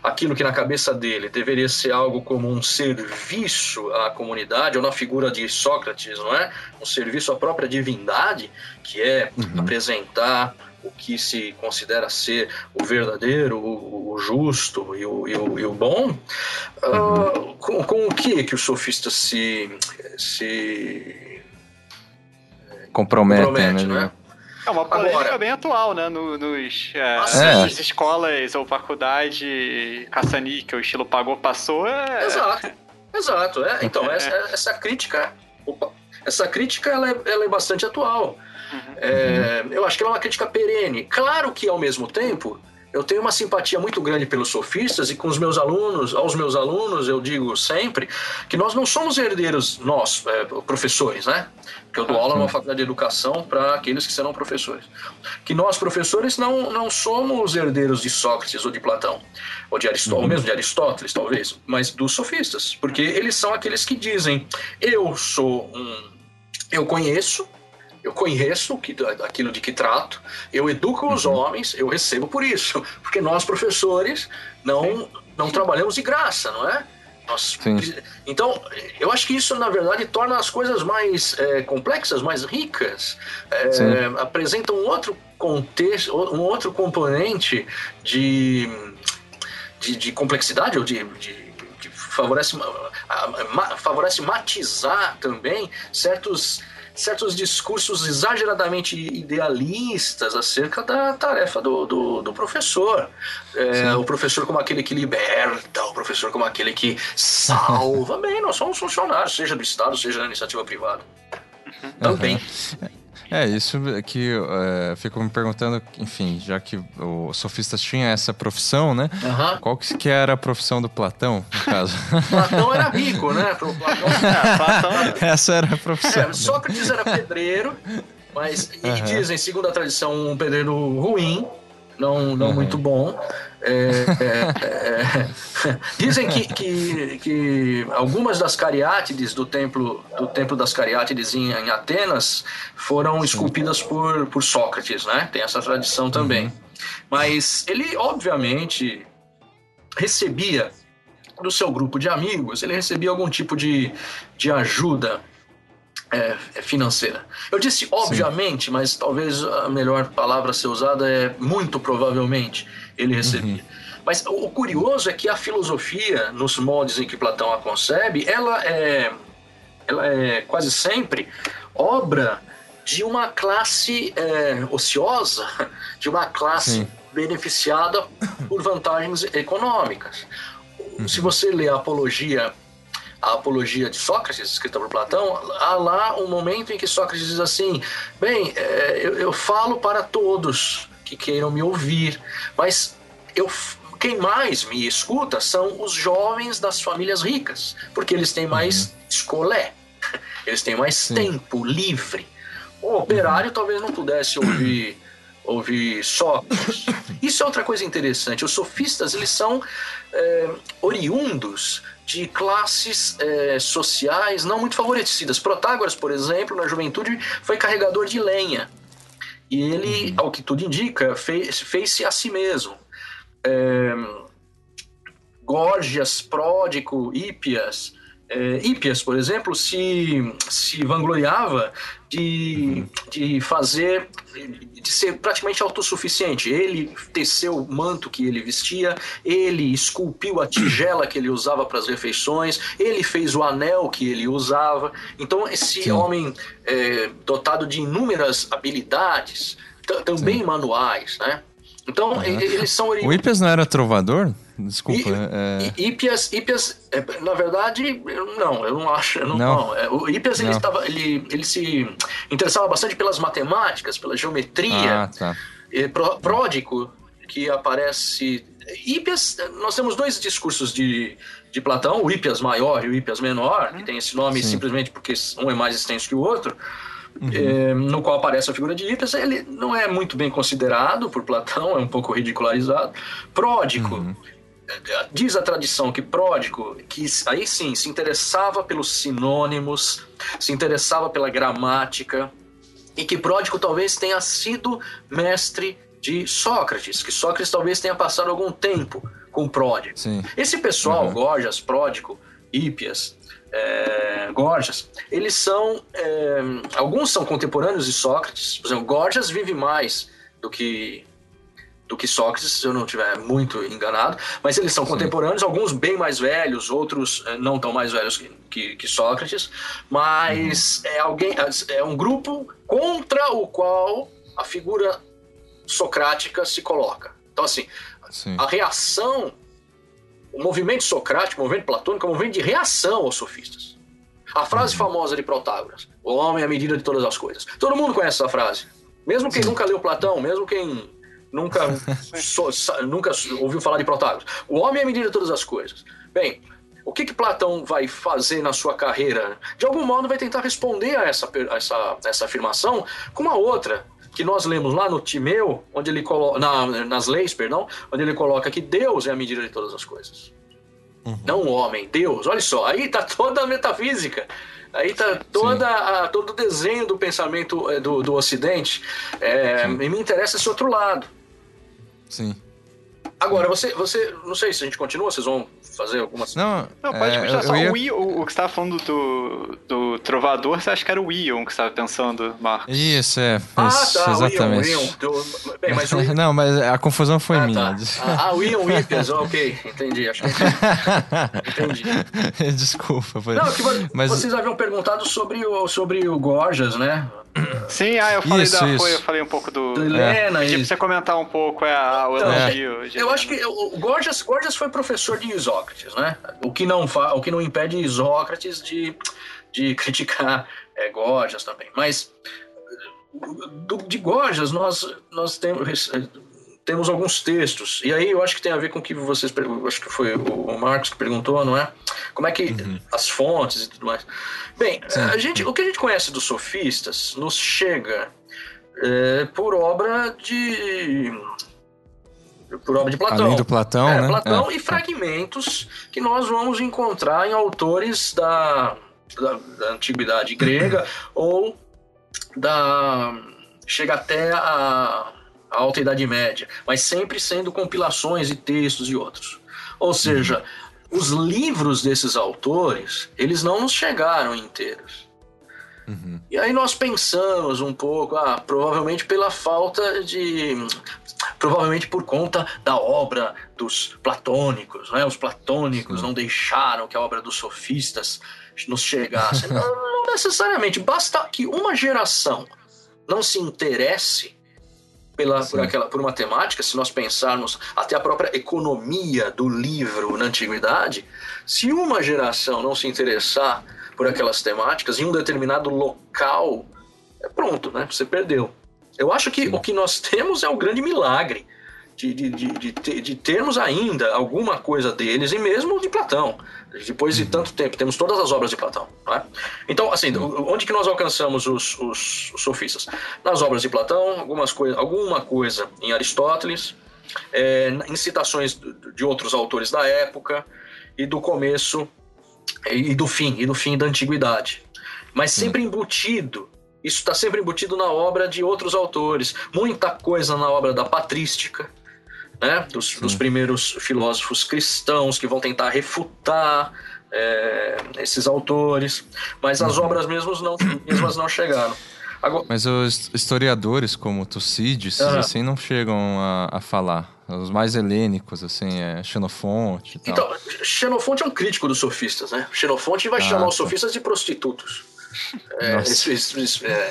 aquilo que na cabeça dele deveria ser algo como um serviço à comunidade, ou na figura de Sócrates, não é? Um serviço à própria divindade, que é uhum. apresentar o que se considera ser o verdadeiro, o, o justo e o, e o, e o bom, uhum. uh, com, com, o que que os sofistas se, se comprometem, comprometem né? né? É uma polêmica Agora, bem atual, né? No, nos, é, nas escolas ou faculdade caça-níquel, estilo pagou, passou. É... Exato, exato. É. Então, essa, essa crítica, opa, essa crítica ela é, ela é bastante atual. Uhum. É, eu acho que ela é uma crítica perene. Claro que, ao mesmo tempo, eu tenho uma simpatia muito grande pelos sofistas e com os meus alunos, aos meus alunos eu digo sempre que nós não somos herdeiros, nós, é, professores, né? Porque eu dou aula numa faculdade de educação para aqueles que serão professores. Que nós, professores, não, não somos herdeiros de Sócrates ou de Platão, ou de Aristóteles, uhum. ou mesmo de Aristóteles, talvez, mas dos sofistas, porque eles são aqueles que dizem: eu sou um. Eu conheço, eu conheço aquilo de que trato, eu educo os uhum. homens, eu recebo por isso. Porque nós, professores, não, não trabalhamos de graça, não é? Nós, então, eu acho que isso, na verdade, torna as coisas mais é, complexas, mais ricas, é, apresenta um outro contexto, um outro componente de, de, de complexidade ou de, de que favorece, favorece matizar também certos certos discursos exageradamente idealistas acerca da tarefa do, do, do professor. É, o professor como aquele que liberta, o professor como aquele que salva. Bem, nós somos funcionários, seja do Estado, seja da iniciativa privada. Também. Uhum. É, isso que é, fico me perguntando, enfim, já que o sofistas tinha essa profissão, né? Uhum. Qual que era a profissão do Platão, no caso? Platão era rico, né? Platão... É, Platão... essa era a profissão. É, Sócrates era pedreiro, mas uhum. dizem, segundo a tradição, um pedreiro ruim, não, não uhum. muito bom. É, é, é, dizem que, que, que, algumas das cariátides do templo, do templo das cariátides em, em Atenas foram esculpidas por, por Sócrates, né? Tem essa tradição também. Uhum. Mas ele, obviamente, recebia do seu grupo de amigos, ele recebia algum tipo de, de ajuda é, é, financeira. Eu disse obviamente, Sim. mas talvez a melhor palavra a ser usada é muito provavelmente ele recebia. Uhum. Mas o curioso é que a filosofia, nos moldes em que Platão a concebe, ela é, ela é quase sempre obra de uma classe é, ociosa, de uma classe Sim. beneficiada por vantagens econômicas. Uhum. Se você lê a Apologia a Apologia de Sócrates, escrita por Platão, há lá um momento em que Sócrates diz assim: bem, é, eu, eu falo para todos que queiram me ouvir, mas eu quem mais me escuta são os jovens das famílias ricas, porque eles têm mais uhum. escolé, eles têm mais Sim. tempo livre. O operário uhum. talvez não pudesse ouvir ouvir Sócrates. Isso é outra coisa interessante. Os sofistas eles são é, oriundos de classes é, sociais não muito favorecidas. Protágoras, por exemplo, na juventude foi carregador de lenha. E ele, uhum. ao que tudo indica, fez-se fez a si mesmo. É, Gorgias, Pródico, Hípias, é, Hípias, por exemplo, se, se vangloriava de, de fazer, de ser praticamente autossuficiente. Ele teceu o manto que ele vestia, ele esculpiu a tigela que ele usava para as refeições, ele fez o anel que ele usava. Então, esse Sim. homem é, dotado de inúmeras habilidades, também Sim. manuais, né? Então, uhum. eles são... O Hípias não era trovador? Desculpa. I, é... Ípias, é, na verdade, não, eu não acho. não, não. não. É, o Ípias ele, estava, ele, ele se interessava bastante pelas matemáticas, pela geometria. Ah, tá. pródico, que aparece. Ípias, nós temos dois discursos de, de Platão, o Ípias maior e o Ípias menor, que tem esse nome Sim. simplesmente porque um é mais extenso que o outro. Uhum. É, no qual aparece a figura de Ípias, ele não é muito bem considerado por Platão, é um pouco ridicularizado. Pródico, uhum. Diz a tradição que Pródigo, que aí sim se interessava pelos sinônimos, se interessava pela gramática, e que Pródigo talvez tenha sido mestre de Sócrates, que Sócrates talvez tenha passado algum tempo com Pródigo. Sim. Esse pessoal, uhum. Gorgias, Pródigo, Hípias, é, Gorgias, eles são. É, alguns são contemporâneos de Sócrates, por exemplo, Gorgias vive mais do que do que Sócrates, se eu não estiver muito enganado, mas eles são Sim. contemporâneos, alguns bem mais velhos, outros eh, não tão mais velhos que, que, que Sócrates, mas uhum. é alguém é um grupo contra o qual a figura socrática se coloca. Então assim, Sim. a reação, o movimento socrático, o movimento platônico, é um movimento de reação aos sofistas. A frase uhum. famosa de Protágoras: "O homem é a medida de todas as coisas". Todo mundo conhece essa frase. Mesmo quem Sim. nunca leu Platão, mesmo quem nunca, so, nunca ouviu falar de Protágoras. O homem é a medida de todas as coisas. Bem, o que, que Platão vai fazer na sua carreira? De algum modo vai tentar responder a essa, a essa, essa afirmação com uma outra, que nós lemos lá no Timeu, onde ele coloca, na, nas leis, perdão, onde ele coloca que Deus é a medida de todas as coisas. Uhum. Não o homem, Deus. Olha só, aí está toda a metafísica. Aí está toda a, todo o desenho do pensamento eh, do, do Ocidente. É, e me interessa esse outro lado. Sim. Agora, você, você. Não sei se a gente continua, vocês vão fazer algumas. Não, não pode é, continuar. Só ia... o, Ion, o, o, que você estava falando do, do Trovador, você acha que era o Ion que você estava pensando, Marcos? Isso, é. Ah, isso, tá, exatamente. O Ion, o Ion. Do... Bem, mas o... não, mas a confusão foi ah, minha. Tá. Ah, o Ion Ipias, ok, entendi. Acho que entendi. Desculpa. Foi... Não, que mas... vocês haviam perguntado sobre o, sobre o Gorgias, né? Sim, ah, eu falei isso, da isso. Foi, eu falei um pouco do. do Helena, é. você comentar um pouco é, a, o então, elogio. É. Eu acho que o Gorgias, Gorgias foi professor de Isócrates, né? O que não, fa, o que não impede Isócrates de, de criticar é, Gorgias também. Mas do, de Gorgias nós, nós temos temos alguns textos. E aí eu acho que tem a ver com o que vocês. Acho que foi o Marcos que perguntou, não é? Como é que. Uhum. as fontes e tudo mais. Bem, a gente, o que a gente conhece dos sofistas nos chega é, por obra de. Por obra de Platão. Além do Platão, é, né? Platão é. e fragmentos que nós vamos encontrar em autores da, da, da antiguidade grega ou da. chega até a a Alta Idade Média, mas sempre sendo compilações e textos e outros. Ou seja, uhum. os livros desses autores, eles não nos chegaram inteiros. Uhum. E aí nós pensamos um pouco, ah, provavelmente pela falta de. Provavelmente por conta da obra dos platônicos, né? Os platônicos não deixaram que a obra dos sofistas nos chegasse. não, não necessariamente. Basta que uma geração não se interesse pela, por, aquela, por uma temática, se nós pensarmos até a própria economia do livro na antiguidade, se uma geração não se interessar por aquelas temáticas em um determinado local, é pronto, né? Você perdeu. Eu acho que Sim. o que nós temos é um grande milagre de, de, de, de, termos ainda alguma coisa deles, e mesmo de Platão. Depois de tanto tempo, temos todas as obras de Platão. É? Então, assim, onde que nós alcançamos os, os, os, sofistas? Nas obras de Platão, algumas coi alguma coisa em Aristóteles, é, em citações de outros autores da época, e do começo e do fim, e do fim da antiguidade. Mas sempre embutido isso está sempre embutido na obra de outros autores. Muita coisa na obra da patrística, né? dos, dos primeiros filósofos cristãos que vão tentar refutar é, esses autores, mas as uhum. obras mesmas não, mesmas não chegaram. Agora... Mas os historiadores como Tucídides, uhum. assim, não chegam a, a, falar. Os mais helênicos, assim, é Xenofonte e tal. Então, Xenofonte é um crítico dos sofistas, né? Xenofonte vai ah, chamar tá. os sofistas de prostitutos. É, é,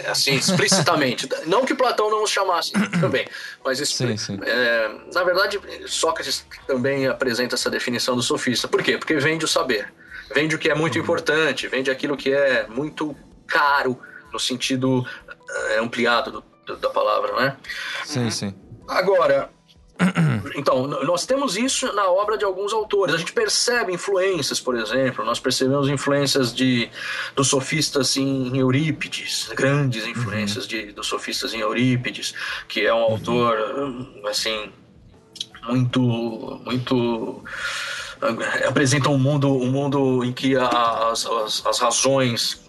assim, explicitamente. não que Platão não os chamasse também, mas sim, sim. É, na verdade, Sócrates também apresenta essa definição do sofista. Por quê? Porque vende o saber, vende o que é muito uhum. importante, vende aquilo que é muito caro, no sentido é, ampliado do, do, da palavra, né? Sim, sim. Agora, então, nós temos isso na obra de alguns autores. A gente percebe influências, por exemplo, nós percebemos influências de, dos sofistas em Eurípides, grandes uhum. influências uhum. de, dos sofistas em Eurípides, que é um uhum. autor, assim, muito, muito apresenta um mundo, um mundo em que as, as, as razões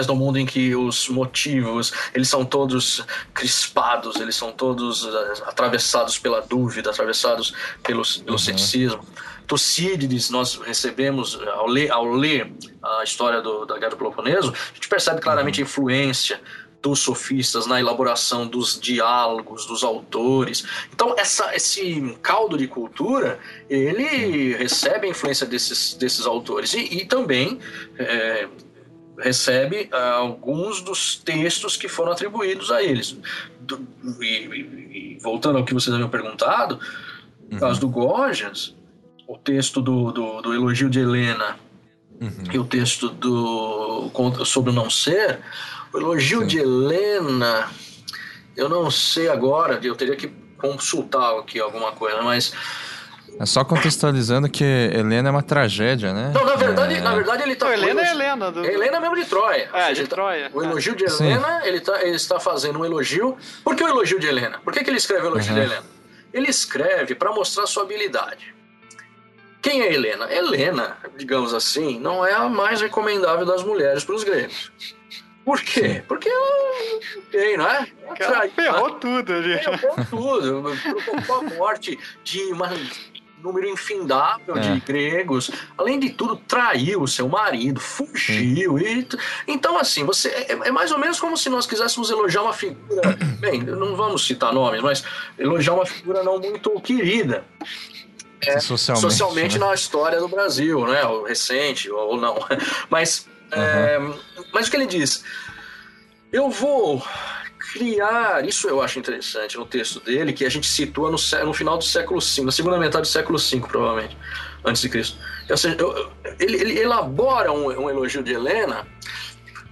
do mundo em que os motivos eles são todos crispados, eles são todos uh, atravessados pela dúvida, atravessados pelo, pelo uhum. ceticismo. Tucídides, nós recebemos, ao ler, ao ler a história do, da Guerra do Peloponeso, a gente percebe claramente uhum. a influência dos sofistas na elaboração dos diálogos dos autores. Então essa, esse caldo de cultura ele recebe a influência desses, desses autores e, e também é, recebe uh, alguns dos textos que foram atribuídos a eles. Do, e, e, e, voltando ao que vocês haviam perguntado, uhum. caso do Gorgias, o texto do, do, do elogio de Helena uhum. e o texto do sobre o não ser, o elogio Sim. de Helena, eu não sei agora, eu teria que consultar aqui alguma coisa, mas é só contextualizando que Helena é uma tragédia, né? Não, na verdade, é... na verdade ele tá. Não, Helena é Helena. Do... É Helena mesmo de Troia. É, seja, de Troia. O elogio de Sim. Helena, ele, tá, ele está fazendo um elogio. Por que o elogio de Helena? Por que, que ele escreve o elogio Uhum. de Helena? Ele escreve para mostrar sua habilidade. Quem é Helena? Helena, digamos assim, não é a mais recomendável das mulheres para os gregos. Por quê? Sim. Porque ela tem, não é? Ela ferrou tudo ali. Ferrou tudo. Provocou a morte de uma- um número infindável de É. gregos. Além de tudo, traiu o seu marido, fugiu. E, então, assim, você é, é mais ou menos como se nós quiséssemos elogiar uma figura. Bem, não vamos citar nomes, mas elogiar uma figura não muito querida é, socialmente, socialmente né? na história do Brasil, né? Ou recente, ou não. Mas, é, mas o que ele diz? Eu vou criar, isso eu acho interessante no texto dele, que a gente situa no, no final do século V, na segunda metade do século V, provavelmente, antes de Cristo. Ou seja, ele, ele elabora um, um elogio de Helena,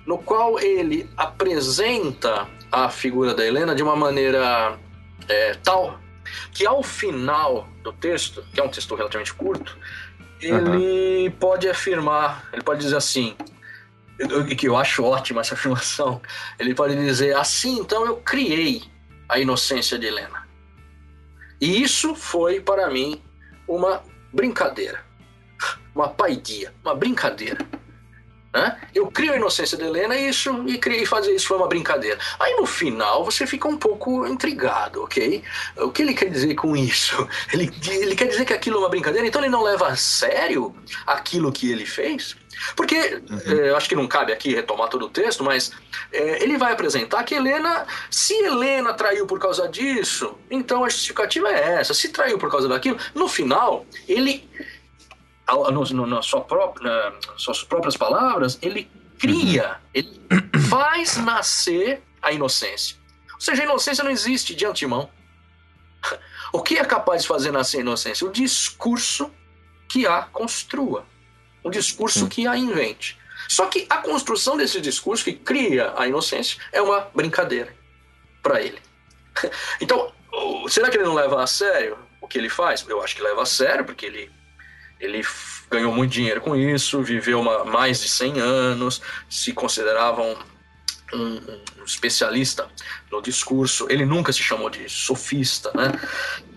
no qual ele apresenta a figura da Helena de uma maneira é, tal que ao final do texto, que é um texto relativamente curto, ele pode afirmar, ele pode dizer assim, que eu acho ótima essa afirmação, ele pode dizer assim, então eu criei a inocência de Helena. E isso foi para mim uma brincadeira, uma paidia, uma brincadeira. né? Eu crio a inocência de Helena e isso e criei fazer isso foi uma brincadeira. Aí no final você fica um pouco intrigado, ok? O que ele quer dizer com isso? Ele, ele quer dizer que aquilo é uma brincadeira, então ele não leva a sério aquilo que ele fez? Porque, eh, eu acho que não cabe aqui retomar todo o texto, mas eh, ele vai apresentar que Helena, se Helena traiu por causa disso, então a justificativa é essa. Se traiu por causa daquilo, no final, ele, no, no, na sua própria, nas suas próprias palavras, ele cria, ele faz nascer a inocência. Ou seja, a inocência não existe de antemão. O que é capaz de fazer nascer a inocência? O discurso que a construa. Um discurso que a invente. Só que a construção desse discurso que cria a inocência é uma brincadeira para ele. Então, será que ele não leva a sério o que ele faz? Eu acho que leva a sério, porque ele, ele ganhou muito dinheiro com isso, viveu uma- mais de 100 anos, se considerava um, um- um especialista no discurso. Ele nunca se chamou de sofista, né?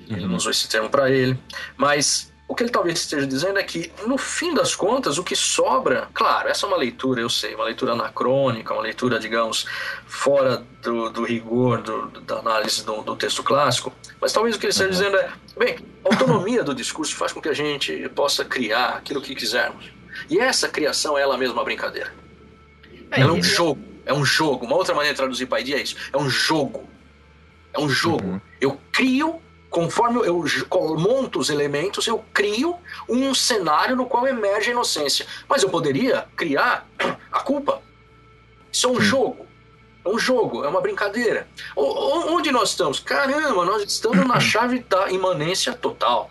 Ele não usou esse termo para ele. Mas o que ele talvez esteja dizendo é que, no fim das contas, o que sobra, claro, essa é uma leitura, eu sei, uma leitura anacrônica, uma leitura, digamos, fora do, do rigor do- da análise do, do texto clássico, mas talvez o que ele esteja dizendo é, bem, a autonomia do discurso faz com que a gente possa criar aquilo que quisermos. E essa criação é ela mesma uma brincadeira. Ela é um jogo, é um jogo. Uma outra maneira de traduzir paidia é isso, é um jogo. É um jogo. Uhum. Eu crio, conforme eu monto os elementos, eu crio um cenário no qual emerge a inocência. Mas eu poderia criar a culpa. Isso é um Sim. jogo. É um jogo, é uma brincadeira. O- onde nós estamos? Caramba, nós estamos na chave da imanência total.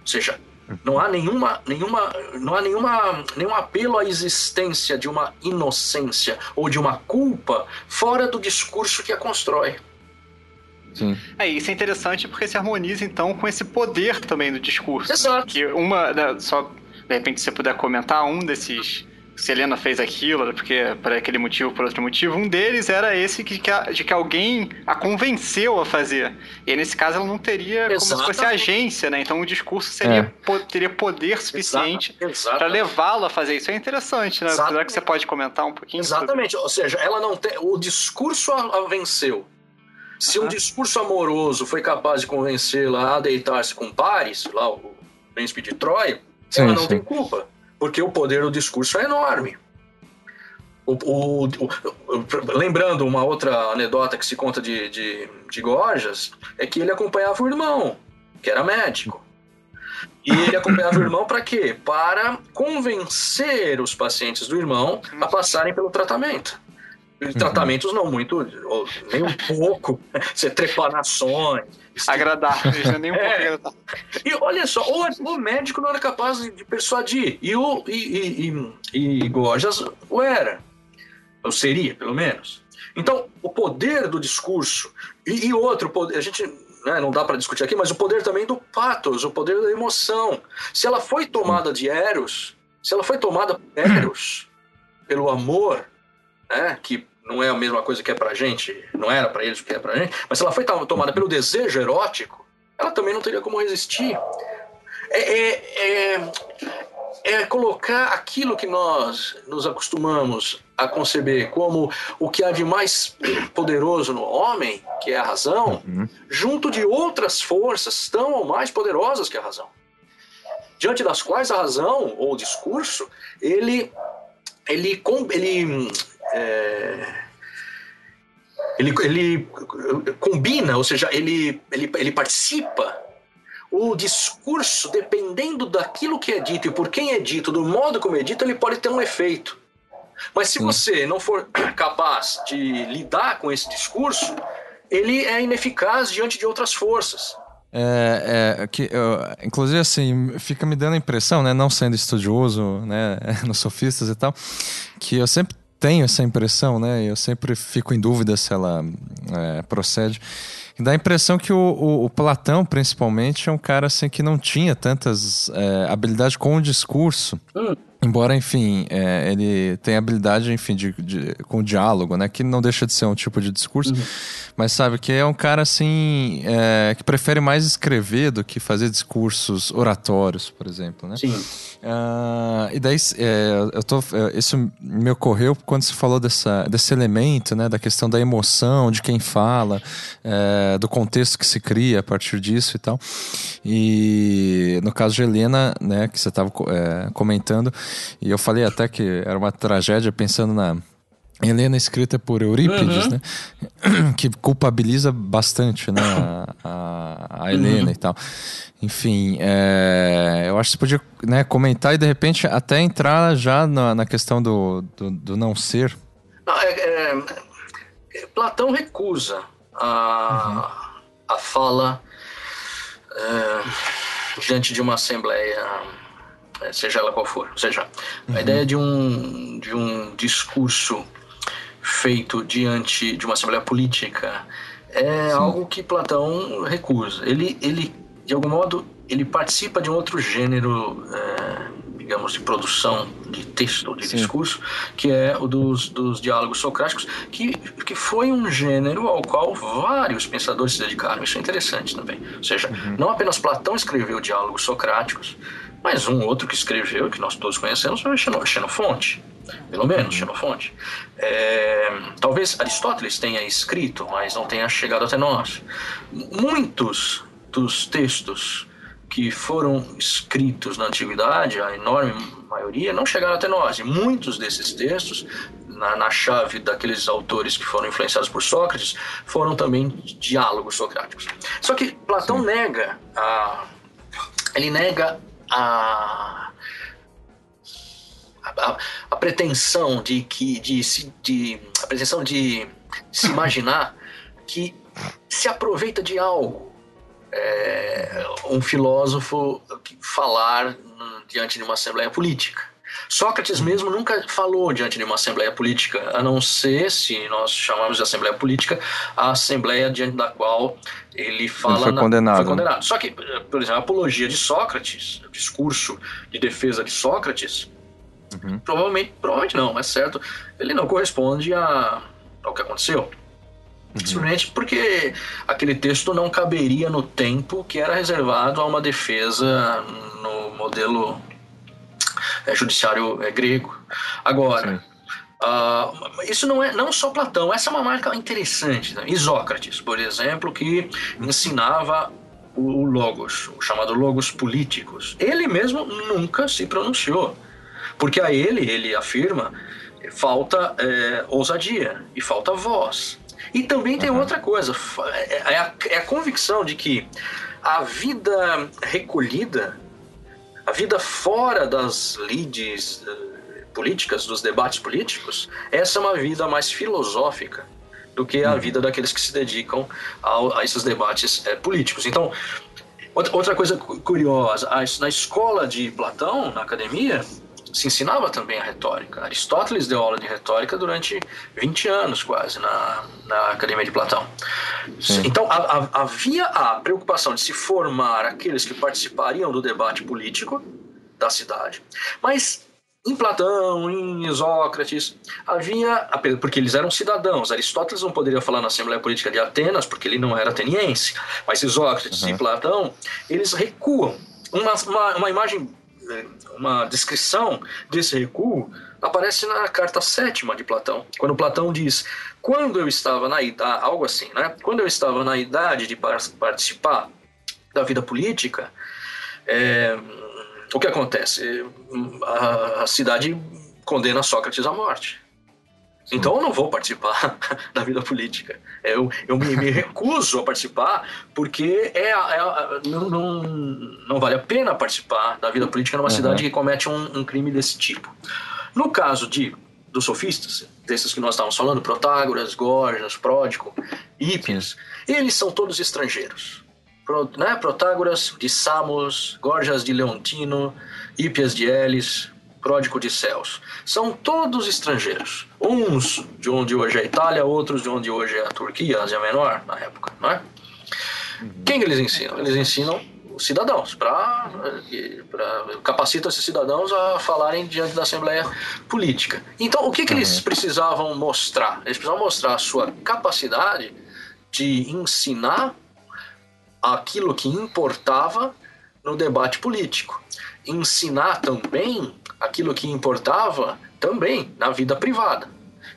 Ou seja, não há nenhuma, nenhuma, não há nenhuma, nenhum apelo à existência de uma inocência ou de uma culpa fora do discurso que a constrói. Sim. É, isso é interessante porque se harmoniza então com esse poder também do discurso. Exato. Que uma, né, só de repente se você puder comentar um desses. Se Helena fez aquilo, porque por aquele motivo, por outro motivo, um deles era esse que, que a- de que alguém a convenceu a fazer. E nesse caso ela não teria como se fosse Exatamente. agência, né? Então o discurso seria, É. po- teria poder suficiente para levá-lo a fazer isso. É interessante, né? Exatamente. Será que você pode comentar um pouquinho? sobre- Exatamente. Ou seja, ela não tem. O discurso a, a venceu. Se um discurso amoroso foi capaz de convencê-la a deitar-se com Paris, lá o príncipe de Troia, Sim, ela não sim. tem culpa. Porque o poder do discurso é enorme. O- o- o- o- lembrando uma outra anedota que se conta de, de, de Gorgias, é que ele acompanhava o irmão, que era médico. E ele acompanhava o irmão para quê? Para convencer os pacientes do irmão a passarem pelo tratamento. E Tratamentos não muito, nem um pouco, você trepar nações. Nem um pouco É. E olha só, o, o médico não era capaz de, de persuadir. E o e, e, e, e Gorgias o era. Ou seria, pelo menos. Então, o poder do discurso. E, e outro poder, a gente né, não dá para discutir aqui, mas o poder também do patos, o poder da emoção. Se ela foi tomada de Eros, se ela foi tomada por Eros, pelo amor, né, que não é a mesma coisa que é pra gente, não era para eles o que é pra gente, mas se ela foi tomada pelo desejo erótico, ela também não teria como resistir. É, é, é, é colocar aquilo que nós nos acostumamos a conceber como o que há de mais poderoso no homem, que é a razão, uhum. junto de outras forças tão ou mais poderosas que a razão. Diante das quais a razão ou o discurso, ele ele ele é, ele, ele combina, ou seja, ele, ele, ele participa o discurso, dependendo daquilo que é dito e por quem é dito, do modo como é dito, ele pode ter um efeito. Mas se Sim. você não for capaz de lidar com esse discurso, ele é ineficaz diante de outras forças. É, é, que, eu, inclusive, assim, fica me dando a impressão, né, não sendo estudioso, né, nos sofistas e tal, que eu sempre tenho essa impressão, né, eu sempre fico em dúvida se ela é, procede, Dá a impressão que o, o, o, Platão, principalmente, é um cara assim que não tinha tantas é, habilidades com o discurso. Hum. Embora, enfim, é, ele tem habilidade, enfim, de, de, com o diálogo, né? Que não deixa de ser um tipo de discurso. Uhum. Mas sabe que é um cara, assim, é, que prefere mais escrever do que fazer discursos oratórios, por exemplo, né? Sim. Uh, e daí, é, eu tô, é, isso me ocorreu quando você falou dessa, desse elemento, né? Da questão da emoção, de quem fala, é, do contexto que se cria a partir disso e tal. E no caso de Helena, né? Que você estava é, comentando e eu falei até que era uma tragédia pensando na Helena escrita por Eurípides, uhum. né? Que culpabiliza bastante, né? A, a, a Helena uhum. e tal. Enfim, é, eu acho que você podia né, comentar e de repente até entrar já na, na questão do, do, do, não ser. Não, é, é, Platão recusa a, uhum. a fala é, diante de uma assembleia é, seja ela qual for. Ou seja, uhum. a ideia de um, de um discurso feito diante de uma assembleia política é Sim. algo que Platão recusa. Ele, ele, de algum modo, ele participa de um outro gênero, é, digamos, de produção de texto, de Sim. discurso, que é o dos, dos diálogos socráticos, que, que foi um gênero ao qual vários pensadores se dedicaram. Isso é interessante também. Ou seja, uhum. não apenas Platão escreveu diálogos socráticos, mas um outro que escreveu, que nós todos conhecemos, foi Xenofonte. Pelo menos, uhum. Xenofonte. É, talvez Aristóteles tenha escrito, mas não tenha chegado até nós. Muitos dos textos que foram escritos na antiguidade, a enorme maioria, não chegaram até nós. E muitos desses textos, na, na chave daqueles autores que foram influenciados por Sócrates, foram também diálogos socráticos. Só que Platão Sim. nega a, ele nega a, a, a pretensão de que de, de a pretensão de se imaginar que se aproveita de algo é, um filósofo falar diante de uma assembleia política. Sócrates mesmo nunca falou diante de uma assembleia política, a não ser, se nós chamamos de assembleia política, a assembleia diante da qual ele fala. Ele foi na, condenado. Foi condenado. Só que, por exemplo, a apologia de Sócrates, o discurso de defesa de Sócrates, uhum. provavelmente, provavelmente não, mas certo, ele não corresponde a, ao que aconteceu. Uhum. Simplesmente porque aquele texto não caberia no tempo que era reservado a uma defesa no modelo é, judiciário é, grego. Agora, uh, isso não é não só Platão, essa é uma marca interessante. Né? Isócrates, por exemplo, que ensinava o Logos, o chamado Logos políticos. Ele mesmo nunca se pronunciou, porque a ele, ele afirma, falta é, ousadia e falta voz. E também tem uhum. outra coisa, é, é a, é a convicção de que a vida recolhida a vida fora das lides uh, políticas, dos debates políticos, essa é uma vida mais filosófica do que a uhum. vida daqueles que se dedicam a, a esses debates é, políticos. Então, outra coisa curiosa, na escola de Platão, na academia, se ensinava também a retórica. Aristóteles deu aula de retórica durante 20 anos, quase, na, na Academia de Platão. Sim. Então, a, a, havia a preocupação de se formar aqueles que participariam do debate político da cidade, mas em Platão, em Isócrates, havia. Porque eles eram cidadãos. Aristóteles não poderia falar na Assembleia Política de Atenas, porque ele não era ateniense. Mas Isócrates uhum. e Platão, eles recuam. Uma, uma, uma imagem, uma descrição desse recuo aparece na carta sétima de Platão, quando Platão diz: quando eu estava na idade, algo assim, né? Quando eu estava na idade de participar da vida política, é, o que acontece? A, a cidade condena Sócrates à morte. Então eu não vou participar da vida política. Eu, eu me, me recuso a participar porque é, é não, não, não, vale a pena participar da vida política numa uhum. cidade que comete um, um, crime desse tipo. No caso de dos sofistas, desses que nós estávamos falando, Protágoras, Gorgias, Pródico, Hípias, eles são todos estrangeiros né, Protágoras de Samos, Gorgias de Leontino, Hípias de Elis, Pródico de Céus. São todos estrangeiros. Uns de onde hoje é a Itália, outros de onde hoje é a Turquia, Ásia Menor, na época. Né? Quem eles ensinam? Eles ensinam os cidadãos, para capacita esses cidadãos a falarem diante da Assembleia Política. Então, o que, que eles precisavam mostrar? Eles precisavam mostrar a sua capacidade de ensinar aquilo que importava no debate político. Ensinar também aquilo que importava também na vida privada.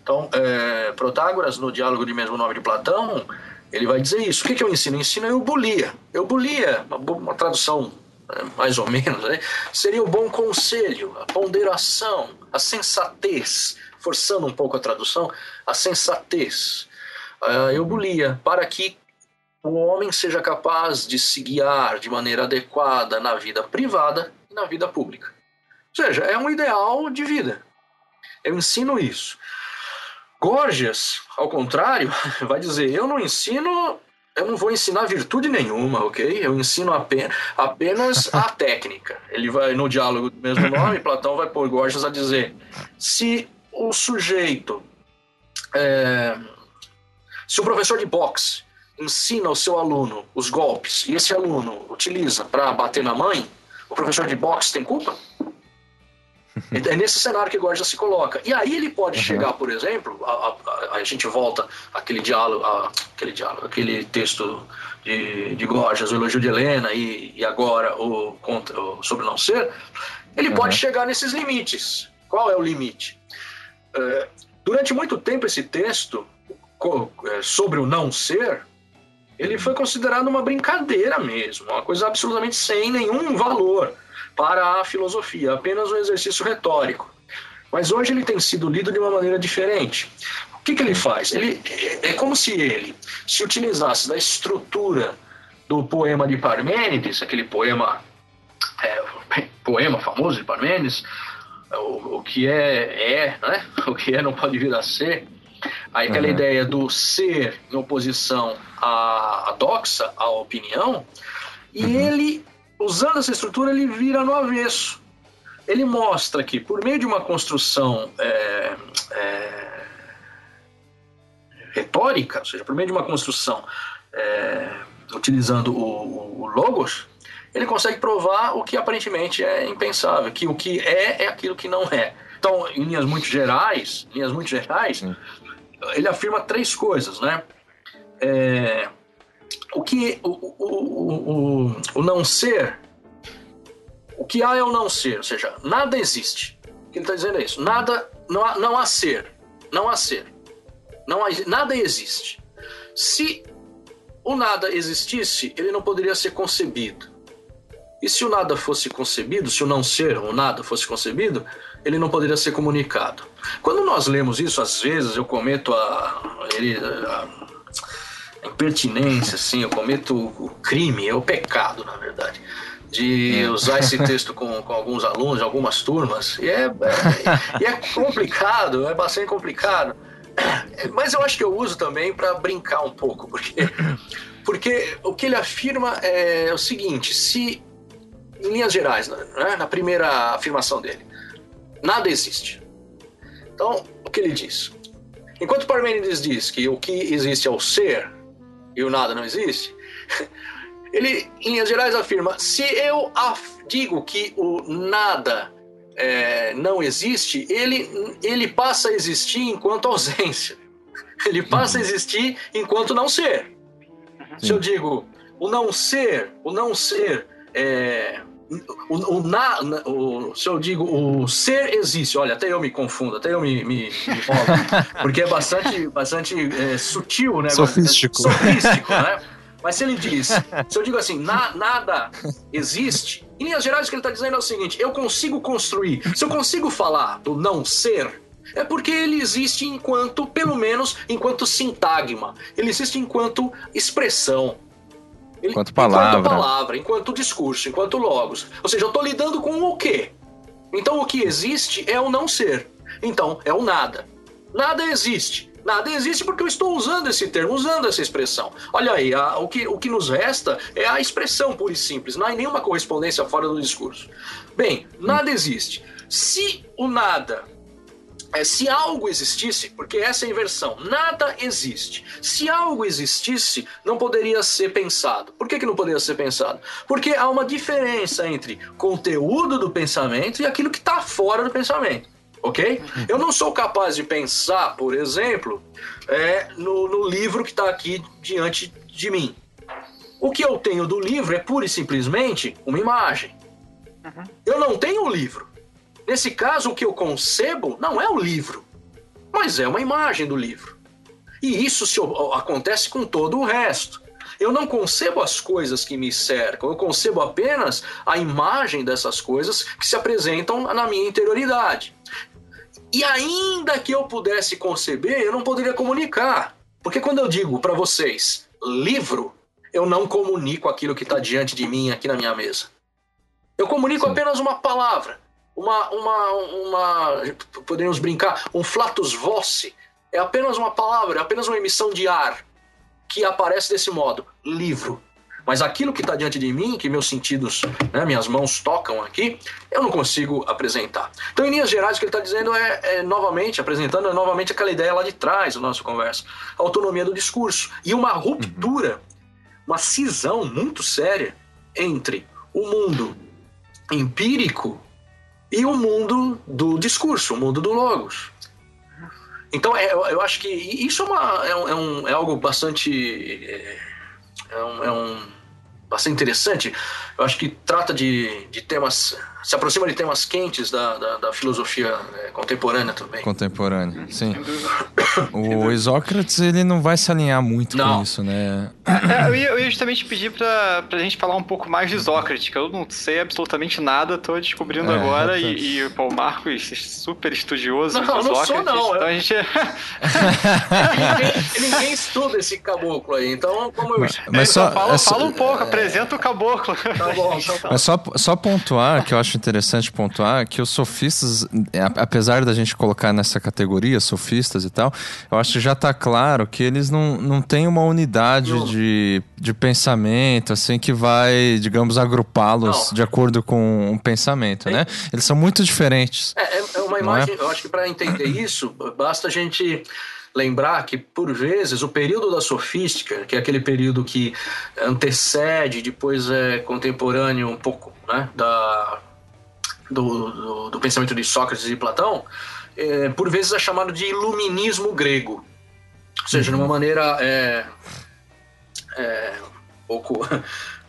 Então, é, Protágoras, no diálogo de mesmo nome de Platão, ele vai dizer isso. O que, que eu ensino? Eu ensino eubulia. Eubulia, uma, uma tradução é, mais ou menos, né? seria o bom conselho, a ponderação, a sensatez, forçando um pouco a tradução, a sensatez, a eubulia, para que o homem seja capaz de se guiar de maneira adequada na vida privada e na vida pública. Ou seja, é um ideal de vida. Eu ensino isso. Gorgias, ao contrário, vai dizer: eu não ensino, eu não vou ensinar virtude nenhuma, ok? Eu ensino apenas, apenas a técnica. Ele vai, no diálogo do mesmo nome, Platão vai pôr Gorgias a dizer: se o sujeito. É, se o professor de boxe ensina o seu aluno os golpes e esse aluno utiliza para bater na mãe, o professor de boxe tem culpa? É nesse cenário que Gorgias se coloca. E aí ele pode uhum. chegar, por exemplo, a, a, a, gente volta àquele diálogo, aquele diálogo, aquele texto de, de Gorgias, o elogio de Helena e, e agora o, contra, o sobre não ser, ele uhum. pode chegar nesses limites. Qual é o limite? Uh, durante muito tempo esse texto é, sobre o não ser ele foi considerado uma brincadeira mesmo, uma coisa absolutamente sem nenhum valor para a filosofia, apenas um exercício retórico. Mas hoje ele tem sido lido de uma maneira diferente. O que, que ele faz? Ele, é como se ele se utilizasse da estrutura do poema de Parmênides, aquele poema, é, poema famoso de Parmênides, o, o que é, é, né? o que é não pode vir a ser, Aí aquela uhum. ideia do ser em oposição à, à doxa, à opinião, e uhum. ele, usando essa estrutura, ele vira no avesso. Ele mostra que, por meio de uma construção é, é, retórica, ou seja, por meio de uma construção é, utilizando o, o logos, ele consegue provar o que aparentemente é impensável, que o que é é aquilo que não é. Então, em linhas muito gerais, linhas muito gerais, ele afirma três coisas, né? É, o que o, o, o, o não ser, o que há é o não ser, ou seja, nada existe. O que ele está dizendo é isso. Nada, não há, não há ser, não há ser, não há, nada existe. Se o nada existisse, ele não poderia ser concebido. E se o nada fosse concebido, se o não ser, o nada fosse concebido, ele não poderia ser comunicado. Quando nós lemos isso, às vezes eu cometo a, a, a impertinência, assim, eu cometo o crime, é o pecado, na verdade, de é. usar esse texto com, com alguns alunos, algumas turmas, e é, é, é complicado, é bastante complicado. Mas eu acho que eu uso também para brincar um pouco, porque, porque o que ele afirma é o seguinte: se, em linhas gerais, né, na primeira afirmação dele, nada existe. Então, o que ele diz? Enquanto Parmênides diz que o que existe é o ser e o nada não existe, ele, em linhas gerais, afirma: se eu digo que o nada é, não existe, ele, ele passa a existir enquanto ausência. Ele passa a uhum. existir enquanto não ser. Se eu digo o não ser, o não ser é, o, o, na, o, se eu digo o ser existe, olha, até eu me confundo, até eu me, me, me porque é bastante, bastante é, sutil, né? Sofístico. Sofístico, né? Mas se ele diz, se eu digo assim, na, nada existe, em linhas gerais o que ele está dizendo é o seguinte: eu consigo construir, se eu consigo falar do não ser, é porque ele existe enquanto, pelo menos, enquanto sintagma, ele existe enquanto expressão. Enquanto palavra. Enquanto palavra, enquanto discurso, enquanto logos. Ou seja, eu estou lidando com o quê? Então o que existe é o não ser. Então é o nada. Nada existe. Nada existe porque eu estou usando esse termo, usando essa expressão. Olha aí, a, o, que, o que nos resta é a expressão pura e simples, não há nenhuma correspondência fora do discurso. Bem, nada existe. Se o nada é, se algo existisse, porque essa é a inversão, nada existe. Se algo existisse, não poderia ser pensado. Por que, que não poderia ser pensado? Porque há uma diferença entre conteúdo do pensamento e aquilo que está fora do pensamento. Ok? Eu não sou capaz de pensar, por exemplo, é, no, no livro que está aqui diante de mim. O que eu tenho do livro é pura e simplesmente uma imagem. Uhum. Eu não tenho o livro. Nesse caso, o que eu concebo não é o livro, mas é uma imagem do livro. E isso se, acontece com todo o resto. Eu não concebo as coisas que me cercam, eu concebo apenas a imagem dessas coisas que se apresentam na minha interioridade. E ainda que eu pudesse conceber, eu não poderia comunicar. Porque quando eu digo para vocês livro, eu não comunico aquilo que está diante de mim aqui na minha mesa. Eu comunico Sim. apenas uma palavra uma, uma, uma podemos brincar, um flatus voce, é apenas uma palavra, é apenas uma emissão de ar que aparece desse modo, livro. Mas aquilo que está diante de mim, que meus sentidos, né, minhas mãos tocam aqui, eu não consigo apresentar. Então, em linhas gerais, o que ele está dizendo é, é, novamente, apresentando é novamente aquela ideia lá de trás da nossa conversa, a autonomia do discurso e uma ruptura, uma cisão muito séria entre o mundo empírico e o mundo do discurso, o mundo do logos. Então, é, eu acho que isso é, uma, é, um, é algo bastante. É, é, um, é um, bastante interessante. Eu acho que trata de, de temas se aproxima de temas quentes da, da, da filosofia é, contemporânea também. Contemporânea, sim. O Isócrates, ele não vai se alinhar muito não. com isso, né? É, eu, ia, eu ia justamente pedir pra, pra gente falar um pouco mais de Isócrates, que eu não sei absolutamente nada, tô descobrindo é, agora, e, e o Marcos, super estudioso não, de Isócrates. Não, não sou não. Então a gente... ninguém, ninguém, estuda esse caboclo aí, então como eu... Mas, mas só, fala, fala um pouco, apresenta o caboclo. Tá bom, tá bom. Mas só, só pontuar que eu acho acho interessante pontuar que os sofistas, apesar da gente colocar nessa categoria, sofistas e tal, eu acho que já está claro que eles não, não têm uma unidade de, de pensamento, assim, que vai, digamos, agrupá-los de acordo com um pensamento, né? Eles são muito diferentes. É, é, é uma é? imagem, é? eu acho que para entender isso, basta a gente lembrar que, por vezes, o período da sofística, que é aquele período que antecede, depois é contemporâneo um pouco né, da do, do, do pensamento de Sócrates e Platão, é, por vezes é chamado de iluminismo grego. Ou seja, uhum. de uma maneira é, é, um pouco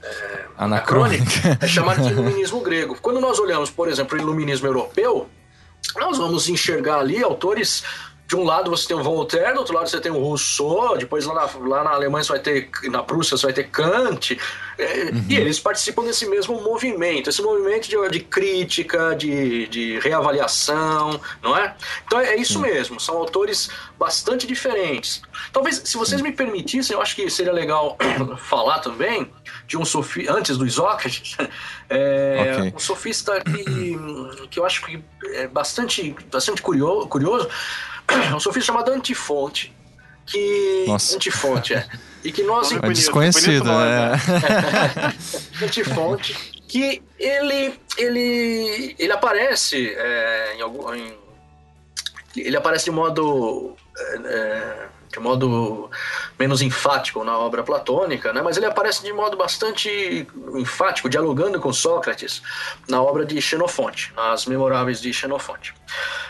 é, anacrônica, é chamado de iluminismo grego. Quando nós olhamos, por exemplo, o iluminismo europeu, nós vamos enxergar ali autores de um lado você tem o Voltaire, do outro lado você tem o Rousseau, depois lá na, lá na Alemanha você vai ter, na Prússia você vai ter Kant, é, uhum. e eles participam desse mesmo movimento, esse movimento de, de crítica, de, de reavaliação, não é? Então é, é isso uhum. mesmo, são autores bastante diferentes. Talvez, se vocês me permitissem, eu acho que seria legal falar também de um sofista, antes do Isócrates, é, okay. um sofista que, que eu acho que é bastante, bastante curioso, curioso um sofista chamado Antifonte. Que. Nossa. Antifonte, é. E que nós. É desconhecido, né? Antifonte. Que ele ele, ele aparece é, em algum. Em, ele aparece de modo. É, é, de modo menos enfático na obra platônica, né? mas ele aparece de modo bastante enfático, dialogando com Sócrates na obra de Xenofonte, nas Memoráveis de Xenofonte.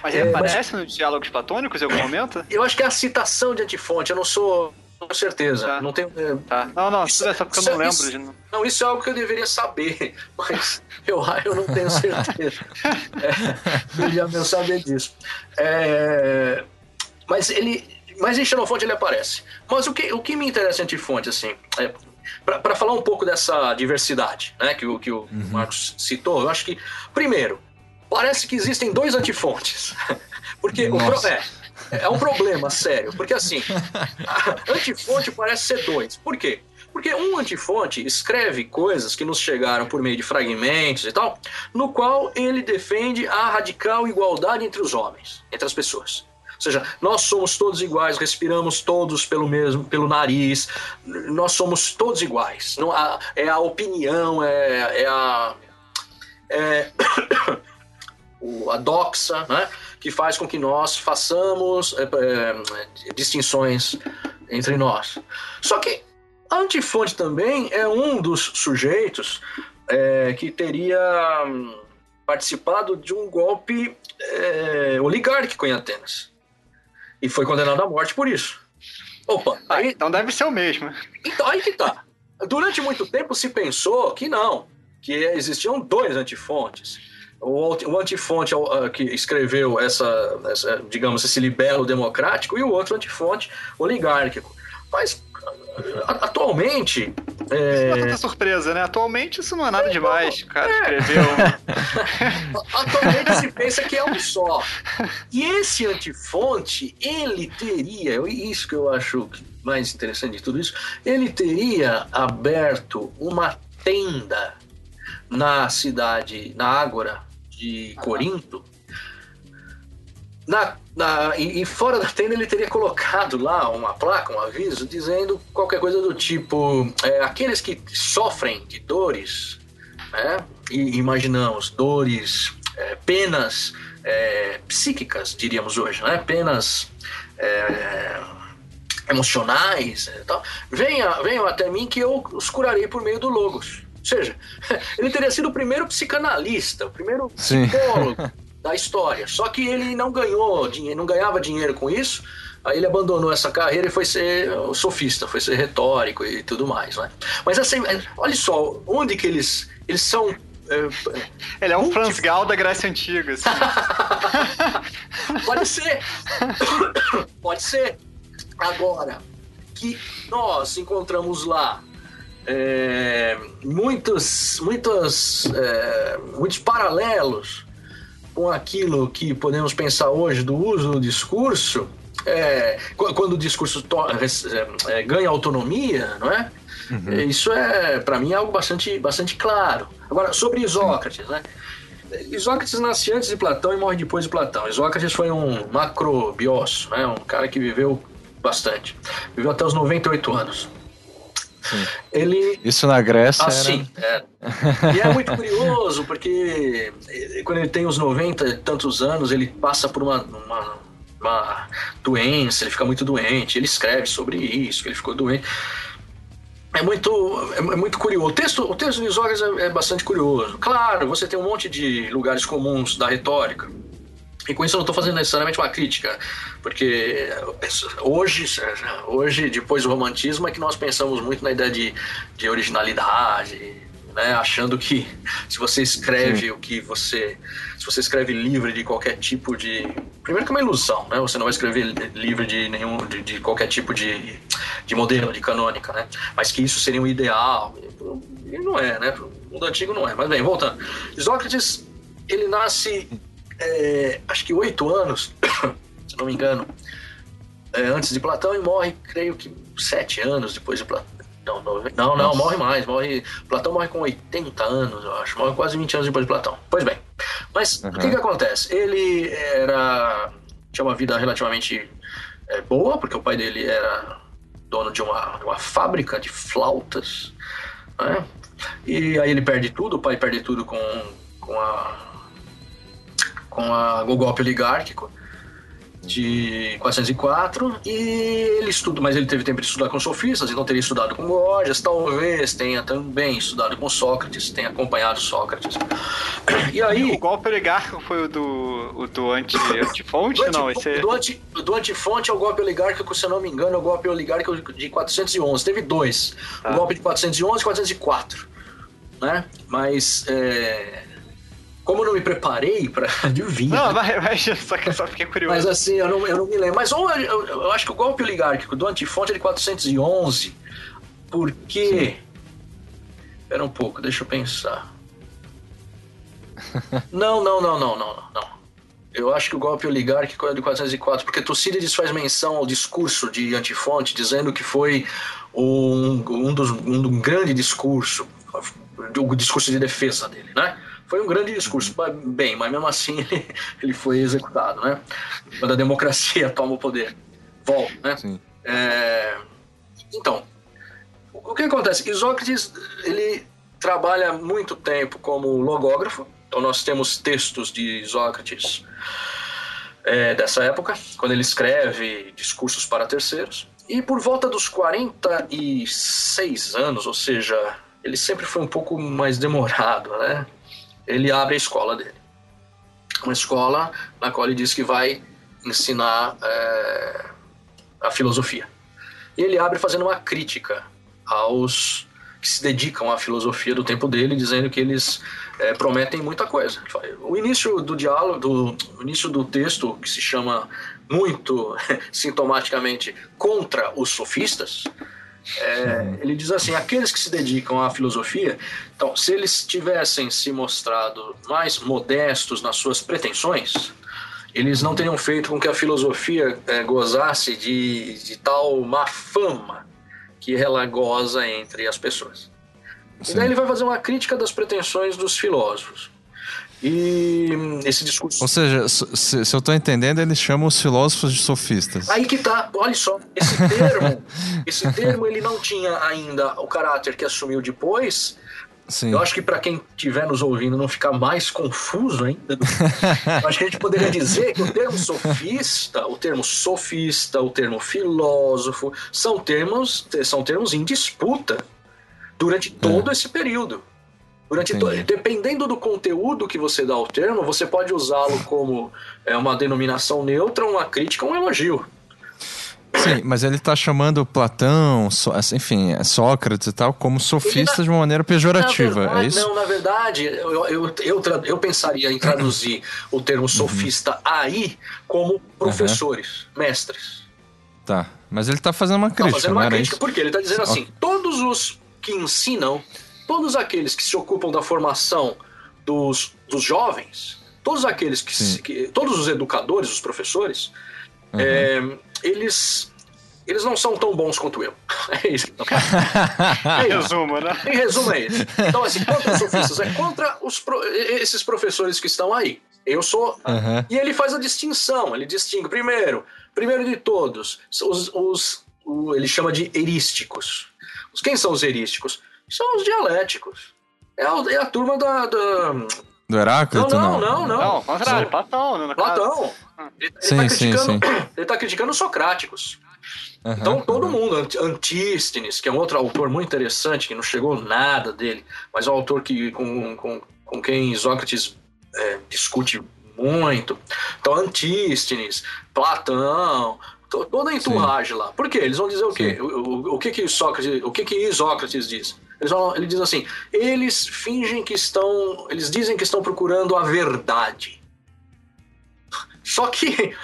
Mas ele é, aparece mas... nos diálogos platônicos em algum momento? Eu acho que é a citação de Antifonte, eu não sou com certeza. Tá. Não tenho. É, tá. Não, não, isso, é só porque eu não lembro. Isso. Não, isso é algo que eu deveria saber, mas eu, eu não tenho certeza. é, deveria eu saber disso. É, mas ele. Mas em Xenofonte ele aparece. Mas o que, o que me interessa em Antifonte, assim, é, para falar um pouco dessa diversidade, né, que, que o uhum. Marcos citou, eu acho que, primeiro, parece que existem dois antifontes. Porque Nossa. o, é, é um problema sério, porque assim, antifonte parece ser dois. Por quê? Porque um antifonte escreve coisas que nos chegaram por meio de fragmentos e tal, no qual ele defende a radical igualdade entre os homens, entre as pessoas. Ou seja, nós somos todos iguais, respiramos todos pelo mesmo, pelo nariz, nós somos todos iguais. Não, é a opinião, é, é a. É, a doxa, né? que faz com que nós façamos é, é, distinções entre nós. Só que antifonte também é um dos sujeitos é, que teria hum, participado de um golpe é, oligárquico em Atenas e foi condenado à morte por isso. Opa, ah, aí, então deve ser o mesmo. Então aí que tá. Durante muito tempo se pensou que não, que existiam dois antifontes o, antifonte uh, que escreveu essa, essa, digamos, esse libelo democrático e o outro antifonte oligárquico. Mas atualmente. É... Isso não é tanta surpresa, né? Atualmente isso não é nada demais. O cara é. escreveu. atualmente se pensa que é um só. E esse antifonte, ele teria, isso que eu acho mais interessante de tudo isso, ele teria aberto uma tenda na cidade, na Ágora, de Corinto, na, na, e, e, fora da tenda ele teria colocado lá uma placa, um aviso, dizendo qualquer coisa do tipo: é, aqueles que sofrem de dores, né, e imaginamos dores, é, penas é, psíquicas, diríamos hoje, né, penas é, emocionais, e tal, venha, venham até mim que eu os curarei por meio do Logos. Ou seja, ele teria sido o primeiro psicanalista, o primeiro psicólogo da história. Só que ele não ganhou dinheiro, não ganhava dinheiro com isso. Aí ele abandonou essa carreira e foi ser sofista, foi ser retórico e tudo mais, né? Mas assim, olha só, onde que eles eles são é, ele é um Franz Gal da Grécia Antiga. Assim. Pode ser. Pode ser. Agora, que nós encontramos lá é, muitos, muitos, é, muitos paralelos com aquilo que podemos pensar hoje do uso do discurso, é, quando o discurso é, é, ganha autonomia, não é? Uhum. Isso é, para mim, algo bastante, bastante claro. Agora, sobre Isócrates, né? Isócrates nasce antes de Platão e morre depois de Platão. Isócrates foi um macrobiócio, né? um cara que viveu bastante. Viveu até os 98 anos. Ele... Isso na Grécia. Ah, era... sim. É. E é muito curioso, porque quando ele tem os 90 e tantos anos, ele passa por uma, uma, uma, doença, ele fica muito doente, ele escreve sobre isso, que ele ficou doente. É muito, é, é muito curioso. O texto, o texto de Isócrates é, é bastante curioso. Claro, você tem um monte de lugares comuns da retórica, e com isso eu não estou fazendo necessariamente uma crítica, porque hoje, hoje, depois do romantismo, é que nós pensamos muito na ideia de, de originalidade, né? achando que se você escreve Sim. o que você. Se você escreve livre de qualquer tipo de. Primeiro que é uma ilusão, né? Você não vai escrever livre de nenhum. de, de qualquer tipo de, de modelo, de canônica, né? Mas que isso seria um ideal. E não é, né? O mundo antigo não é. Mas bem, voltando. Sócrates, ele nasce é, acho que oito anos, se não me engano, é, antes de Platão e morre, creio que sete anos depois de Platão. Não, não, não, morre mais. Morre, Platão morre com 80 anos, eu acho. Morre quase 20 anos depois de Platão. Pois bem. Mas uhum. o que, que acontece? Ele era tinha uma vida relativamente é, boa, porque o pai dele era dono de uma, uma fábrica de flautas. Né? E aí ele perde tudo, o pai perde tudo com com a com a, o golpe oligárquico de 404 e ele estuda, mas ele teve tempo de estudar com sofistas, então teria estudado com Gorgias, talvez tenha também estudado com Sócrates, tenha acompanhado Sócrates. E aí o golpe oligárquico foi o do o do anti antifonte, do não, esse é... do, anti, do antifonte é o golpe oligárquico, se eu não me engano, é o golpe oligárquico de 411. Teve dois, ah. o golpe de 411 e 404, né? Mas é como eu não me preparei para adivinhar. Não, vai, vai, só que eu só fiquei curioso. Mas assim, eu não, eu não me lembro. Mas ou, eu, eu, acho que o golpe oligárquico do antifonte é de 411, porque. Sim. Espera um pouco, deixa eu pensar. não, não, não, não, não, não. Eu acho que o golpe oligárquico é de 404, porque Tucídides faz menção ao discurso de Antifonte, dizendo que foi um, um, dos, um grande discurso, o discurso de defesa dele, né? Foi um grande discurso, uhum. bem, mas mesmo assim ele, ele foi executado, né? Quando a democracia toma o poder. Volta, né? Sim. É... Então, o que acontece? Isócrates, ele trabalha muito tempo como logógrafo, então nós temos textos de Isócrates é, dessa época, quando ele escreve discursos para terceiros. E por volta dos 46 anos, ou seja, ele sempre foi um pouco mais demorado, né? Ele abre a escola dele. Uma escola na qual ele diz que vai ensinar é, a filosofia. E ele abre fazendo uma crítica aos que se dedicam à filosofia do tempo dele, dizendo que eles é, prometem muita coisa. O início do diálogo, do, o início do texto, que se chama muito sintomaticamente contra os sofistas, é, ele diz assim: aqueles que se dedicam à filosofia, então, se eles tivessem se mostrado mais modestos nas suas pretensões, eles não teriam feito com que a filosofia é, gozasse de, de tal má fama que ela goza entre as pessoas. Sim. E daí ele vai fazer uma crítica das pretensões dos filósofos. E esse discurso. Ou seja, se, se eu estou entendendo, eles chamam os filósofos de sofistas. Aí que tá, olha só, esse termo, esse termo ele não tinha ainda o caráter que assumiu depois. Sim. Eu acho que para quem estiver nos ouvindo não ficar mais confuso ainda, acho que a gente poderia dizer que o termo sofista, o termo sofista, o termo filósofo, são termos, são termos em disputa durante todo é. esse período. Durante to... Dependendo do conteúdo que você dá ao termo, você pode usá-lo como é, uma denominação neutra, uma crítica, um elogio. Sim, mas ele está chamando Platão, so, enfim, Sócrates e tal, como sofistas na... de uma maneira pejorativa, é verdade, é isso? Não, na verdade, eu, eu, eu, eu pensaria em traduzir o termo uhum. sofista uhum. aí como professores, uhum. mestres. Tá, mas ele está fazendo uma crítica, tá fazendo uma crítica, porque ele está dizendo assim, todos os que ensinam todos aqueles que se ocupam da formação dos, dos jovens, todos aqueles que, que, todos os educadores, os professores, uhum. é, eles eles não são tão bons quanto eu. É isso. É em resumo, né? Em resumo é isso. Então, assim, contra os sofistas, é contra os pro, esses professores que estão aí. Eu sou. Uhum. E ele faz a distinção, ele distingue. Primeiro, primeiro de todos, os, os, o, ele chama de erísticos. Quem são os erísticos? São os dialéticos. É a, é a turma da, da... Do Heráclito? Não, não, não. Não, não. contrário, Platão. Platão. Ele, ele sim, tá sim, sim. Ele tá criticando os socráticos. Uhum, então todo uhum. mundo, Antístenes, que é um outro autor muito interessante, que não chegou nada dele, mas é um autor que, com, com, com quem Sócrates é, discute muito. Então Antístenes, Platão, toda a entourage lá. Por quê? Eles vão dizer o quê? O, o, o, que que Sócrates, o que que Isócrates diz? Eles vão, ele diz assim: eles fingem que estão, eles dizem que estão procurando a verdade. Só que,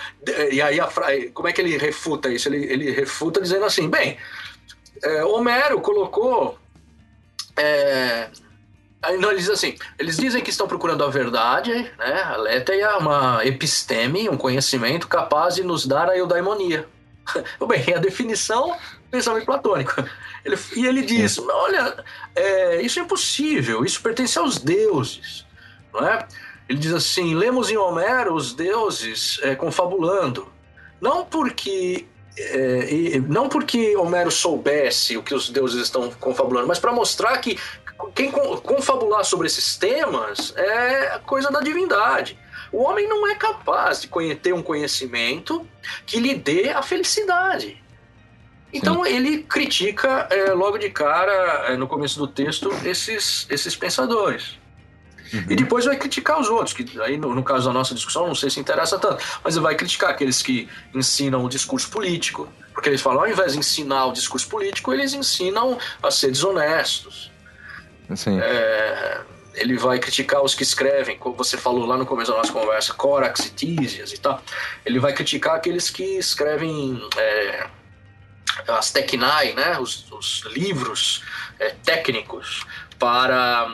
e aí, a, como é que ele refuta isso? Ele, ele refuta dizendo assim: bem, é, Homero colocou. É, não, ele diz assim: eles dizem que estão procurando a verdade, né? A é uma episteme, um conhecimento capaz de nos dar a eudaimonia. Bem, a definição pensamento platônico. Ele, e ele diz: olha, é, isso é impossível, isso pertence aos deuses. Não é? Ele diz assim: lemos em Homero os deuses é, confabulando. Não porque. É, não porque Homero soubesse o que os deuses estão confabulando, mas para mostrar que quem confabular sobre esses temas é coisa da divindade. O homem não é capaz de ter um conhecimento que lhe dê a felicidade. Então Sim. ele critica é, logo de cara, é, no começo do texto, esses, esses pensadores. Uhum. E depois vai criticar os outros, que aí no, no, caso da nossa discussão não sei se interessa tanto, mas ele vai criticar aqueles que ensinam o discurso político, porque eles falam, ao invés de ensinar o discurso político, eles ensinam a ser desonestos. Sim. É, ele vai criticar os que escrevem, como você falou lá no começo da nossa conversa, Corax e Tísias e tal. Ele vai criticar aqueles que escrevem é, as tecnai, né, os, os livros é, técnicos para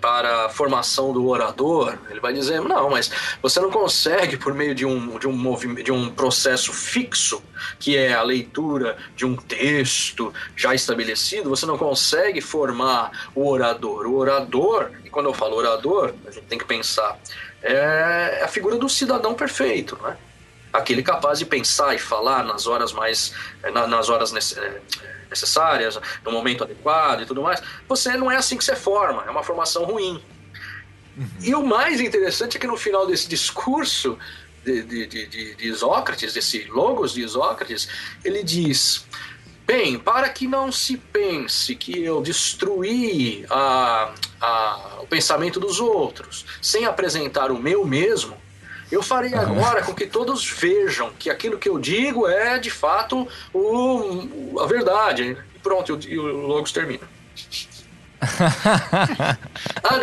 para a formação do orador, ele vai dizer, não, mas você não consegue, por meio de um, de um, movimento, de um processo fixo, que é a leitura de um texto já estabelecido, você não consegue formar o orador. O orador, e quando eu falo orador, a gente tem que pensar, é a figura do cidadão perfeito, né? Aquele capaz de pensar e falar nas horas mais nas horas necessárias, no momento adequado e tudo mais, você não é assim que você forma, é uma formação ruim. Uhum. E o mais interessante é que no final desse discurso de, de, de, de Isócrates, desse Logos de Isócrates, ele diz: Bem, para que não se pense que eu destruí a, a, o pensamento dos outros sem apresentar o meu mesmo, eu farei agora com que todos vejam que aquilo que eu digo é de fato o, a verdade. E pronto, e o Logos termina. Ah,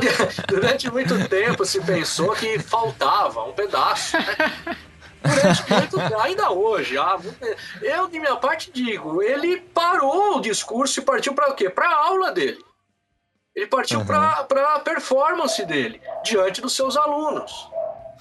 durante muito tempo se pensou que faltava um pedaço. Né? Durante muito, ainda hoje, eu de minha parte digo, ele parou o discurso e partiu para o quê? Para a aula dele. Ele partiu uhum. para a performance dele diante dos seus alunos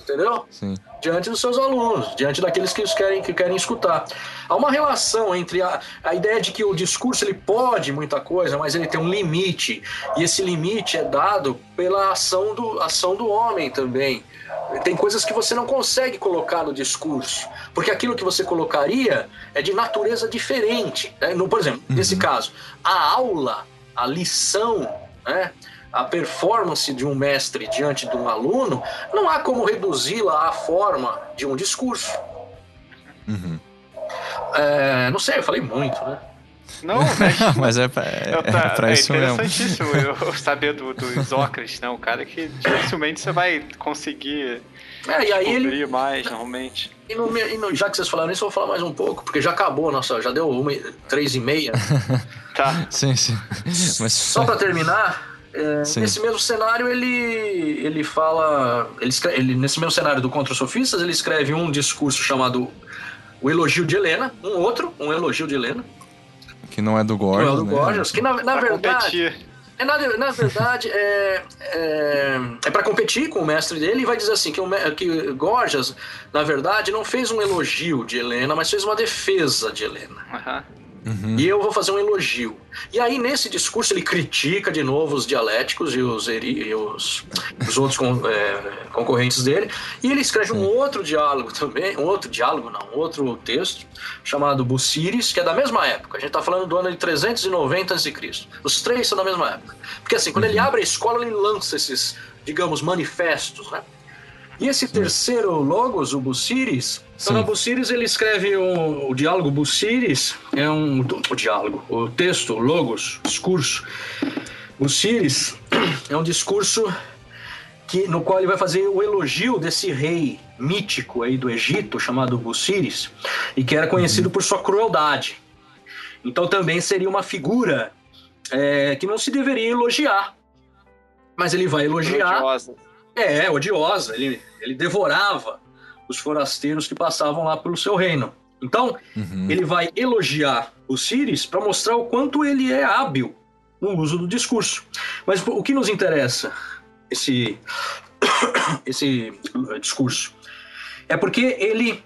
entendeu? Sim. Diante dos seus alunos, diante daqueles que querem, que querem escutar. Há uma relação entre a, a ideia de que o discurso ele pode muita coisa, mas ele tem um limite, e esse limite é dado pela ação do, ação do homem também. Tem coisas que você não consegue colocar no discurso, porque aquilo que você colocaria é de natureza diferente. Né? No, por exemplo, uhum. nesse caso, a aula, a lição, né? A performance de um mestre diante de um aluno, não há como reduzi-la à forma de um discurso. Uhum. É, não sei, eu falei muito, né? Não, mas, mas é, pra, é, tá, é pra isso é interessantíssimo mesmo. eu saber do, do Isócrates, né? Um cara que dificilmente você vai conseguir é, e aí ele mais, normalmente. E, no, e no, já que vocês falaram isso, eu vou falar mais um pouco, porque já acabou, nossa, já deu uma, três e meia. tá. Sim, sim. Mas... Só para terminar, é, nesse mesmo cenário, ele, ele fala. Ele, escreve, ele, nesse mesmo cenário do Contra os Sofistas, ele escreve um discurso chamado O Elogio de Helena, um outro, um elogio de Helena. Que não é do Gorgias. Não é do né? Gorgias, que na, na verdade. É, na, na verdade, é, é, é para competir com o mestre dele e vai dizer assim: que, o, que Gorgias, na verdade, não fez um elogio de Helena, mas fez uma defesa de Helena. Uhum. Uhum. E eu vou fazer um elogio. E aí, nesse discurso, ele critica de novo os dialéticos e os, e os, os outros con, é, concorrentes dele. E ele escreve Sim. um outro diálogo também, um outro diálogo, não, um outro texto, chamado Bucíris, que é da mesma época. A gente está falando do ano de 390 a.C. Os três são da mesma época. Porque assim, quando uhum. ele abre a escola, ele lança esses, digamos, manifestos, né? E esse Sim. terceiro logos, o Bucíris, então no Bucíris ele escreve um, o diálogo Bucíris, é um o diálogo, o texto, o logos, discurso. Bucíris é um discurso que, no qual ele vai fazer o elogio desse rei mítico aí do Egito, chamado Bucíris, e que era conhecido uhum. por sua crueldade. Então também seria uma figura é, que não se deveria elogiar. Mas ele vai elogiar. Odiosa. É, odiosa. Ele, ele devorava os forasteiros que passavam lá pelo seu reino. Então, uhum. ele vai elogiar o Síris para mostrar o quanto ele é hábil no uso do discurso. Mas o que nos interessa esse esse discurso é porque ele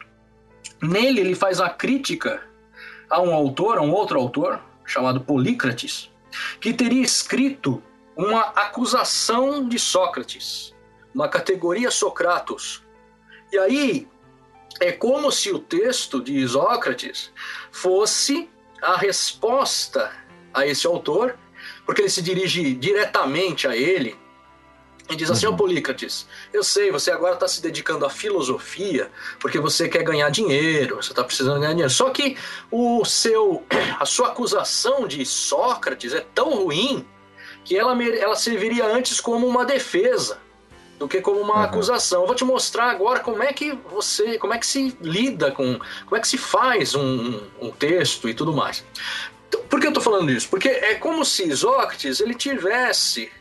nele ele faz a crítica a um autor, a um outro autor chamado Polícrates, que teria escrito uma acusação de Sócrates uma categoria Socratos. E aí é como se o texto de Isócrates fosse a resposta a esse autor, porque ele se dirige diretamente a ele e diz assim: Ó uhum. Polícrates, eu sei, você agora está se dedicando à filosofia porque você quer ganhar dinheiro, você está precisando ganhar dinheiro. Só que o seu, a sua acusação de Sócrates é tão ruim que ela, ela serviria antes como uma defesa do que como uma uhum. acusação. Eu vou te mostrar agora como é que você, como é que se lida com, como é que se faz um, um texto e tudo mais. Então, por que eu estou falando isso? Porque é como se Isócrates ele tivesse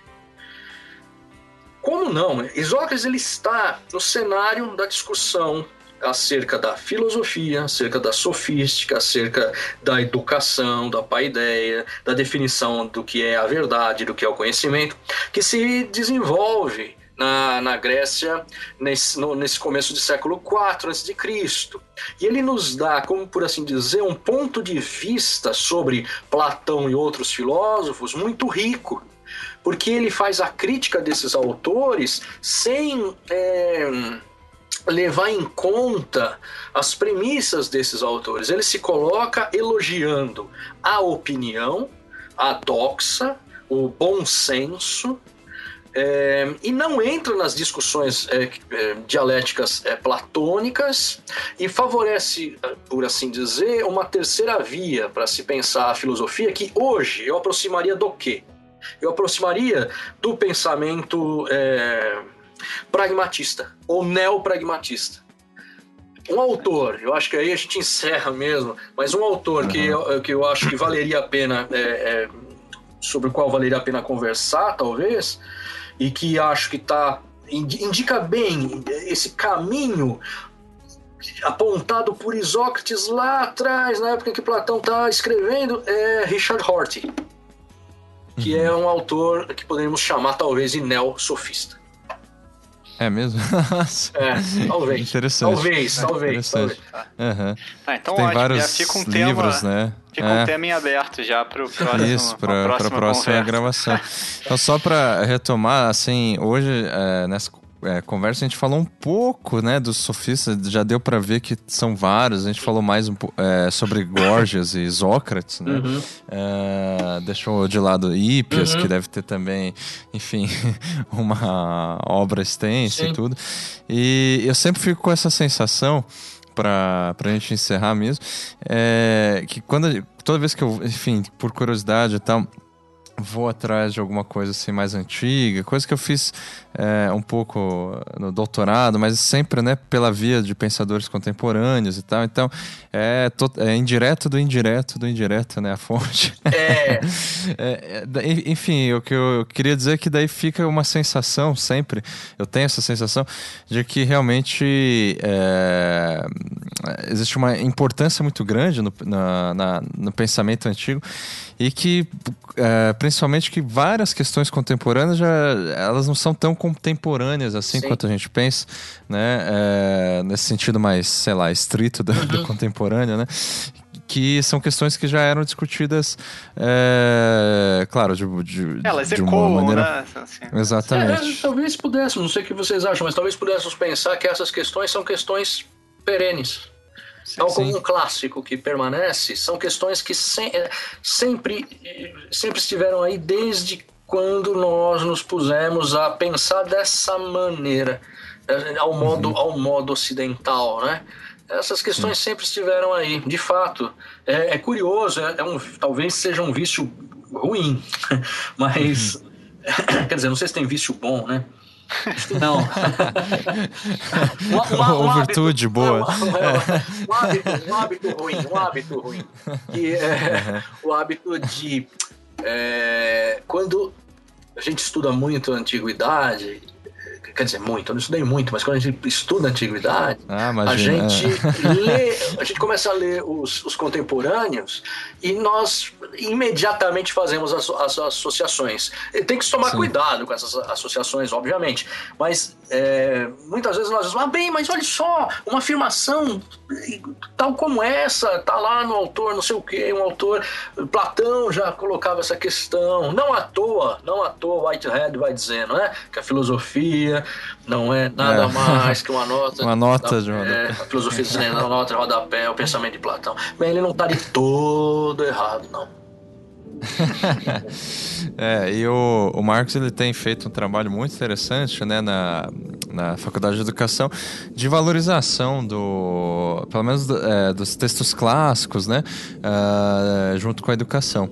como não? Isócrates ele está no cenário da discussão acerca da filosofia, acerca da sofística, acerca da educação, da paideia, da definição do que é a verdade, do que é o conhecimento, que se desenvolve na, na Grécia nesse, no, nesse começo do século IV a.C. E ele nos dá, como por assim dizer, um ponto de vista sobre Platão e outros filósofos muito rico porque ele faz a crítica desses autores sem é, levar em conta as premissas desses autores. Ele se coloca elogiando a opinião, a doxa, o bom senso, é, e não entra nas discussões é, é, dialéticas é, platônicas e favorece, por assim dizer, uma terceira via para se pensar a filosofia que hoje eu aproximaria do quê? Eu aproximaria do pensamento é, pragmatista ou neopragmatista. Um autor, eu acho que aí a gente encerra mesmo, mas um autor uhum. que, eu, que eu acho que valeria a pena, é, sobre o qual valeria a pena conversar, talvez, e que acho que está indica bem esse caminho apontado por Isócrates lá atrás, na época em que Platão está escrevendo, é Richard Horty que uhum. é um autor que poderíamos chamar talvez de neo-sofista. É mesmo? é, talvez. Interessante. Talvez, é, talvez. talvez. Uhum. Ah, então Tem ótimo, vários fica um livros, tema, né? Fica é. um tema em aberto já para o próximo. Isso, para a próxima, próxima gravação. então, só para retomar, assim, hoje, é, nessa é, conversa, a gente falou um pouco, né, dos sofistas, já deu para ver que são vários, a gente falou mais um, é, sobre Gorgias e Sócrates, né, uhum. é, deixou de lado Hípias, uhum. que deve ter também, enfim, uma obra extensa Sim. e tudo, e eu sempre fico com essa sensação, para a gente encerrar mesmo, é, que quando, toda vez que eu, enfim, por curiosidade e tal, vou atrás de alguma coisa assim mais antiga, coisa que eu fiz é, um pouco no doutorado, mas sempre né, pela via de pensadores contemporâneos e tal. Então é, é indireto do indireto do indireto, né? A fonte. É. é, é enfim, o que eu queria dizer é que daí fica uma sensação sempre, eu tenho essa sensação de que realmente é, existe uma importância muito grande no, na, na, no pensamento antigo e que é, principalmente que várias questões contemporâneas já elas não são tão contemporâneas assim Sim. quanto a gente pensa, né? É, nesse sentido mais, sei lá, estrito do, uhum. do contemporâneo, né? que são questões que já eram discutidas, é, claro, de, de, Elas de uma ecoam, maneira... Né? Assim. Exatamente. É, talvez pudéssemos, não sei o que vocês acham, mas talvez pudéssemos pensar que essas questões são questões perenes. Tal como um clássico que permanece, são questões que se, é, sempre, sempre estiveram aí desde quando nós nos pusemos a pensar dessa maneira, é, ao modo, uhum. ao modo ocidental, né? Essas questões Sim. sempre estiveram aí, de fato. É, é curioso, é, é, um, talvez seja um vício ruim, mas uhum. quer dizer, não sei se tem vício bom, né? Não. uma, uma, uma virtude hábito, boa. Um, hábito, um hábito ruim, um hábito ruim. Que é uhum. o hábito de é, quando a gente estuda muito a antiguidade quer dizer, muito, eu não estudei muito, mas quando a gente estuda a antiguidade, ah, a gente lê, a gente começa a ler os, os contemporâneos e nós imediatamente fazemos as, as associações. E tem que tomar Sim. cuidado com essas associações, obviamente, mas é, muitas vezes nós dizemos, ah, bem, mas olha só, uma afirmação tal como essa, tá lá no autor, não sei o que, um autor, Platão já colocava essa questão, não à toa, não à toa Whitehead vai dizendo, né, que a filosofia não é nada é. mais que uma nota. uma nota de rodapé. É, a filosofia dizendo uma nota de rodapé, o pensamento de Platão. Bem, ele não está de todo errado, não. é, e o, o Marcos ele tem feito um trabalho muito interessante né, na, na Faculdade de Educação de valorização do, pelo menos do, é, dos textos clássicos, né, uh, junto com a educação.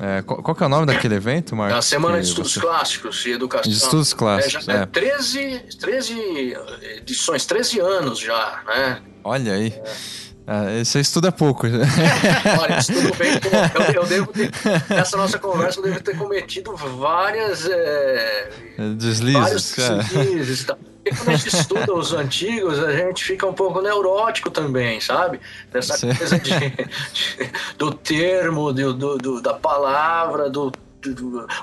É, qual, qual, que é o nome daquele evento, Marcos? A Semana de Estudos você... Clássicos e Educação. De Estudos Clássicos, é. Já é. 13, 13 edições, 13 anos já, né? Olha aí. É. você estuda pouco. Olha, estudo bem pouco. Eu, eu, devo ter, nessa nossa conversa, eu devo ter cometido várias. É, deslizes. Vários deslizes. Tá? Porque quando a gente estuda os antigos, a gente fica um pouco neurótico também, sabe? Dessa Sim. coisa de, de, do termo, do, do, da palavra, do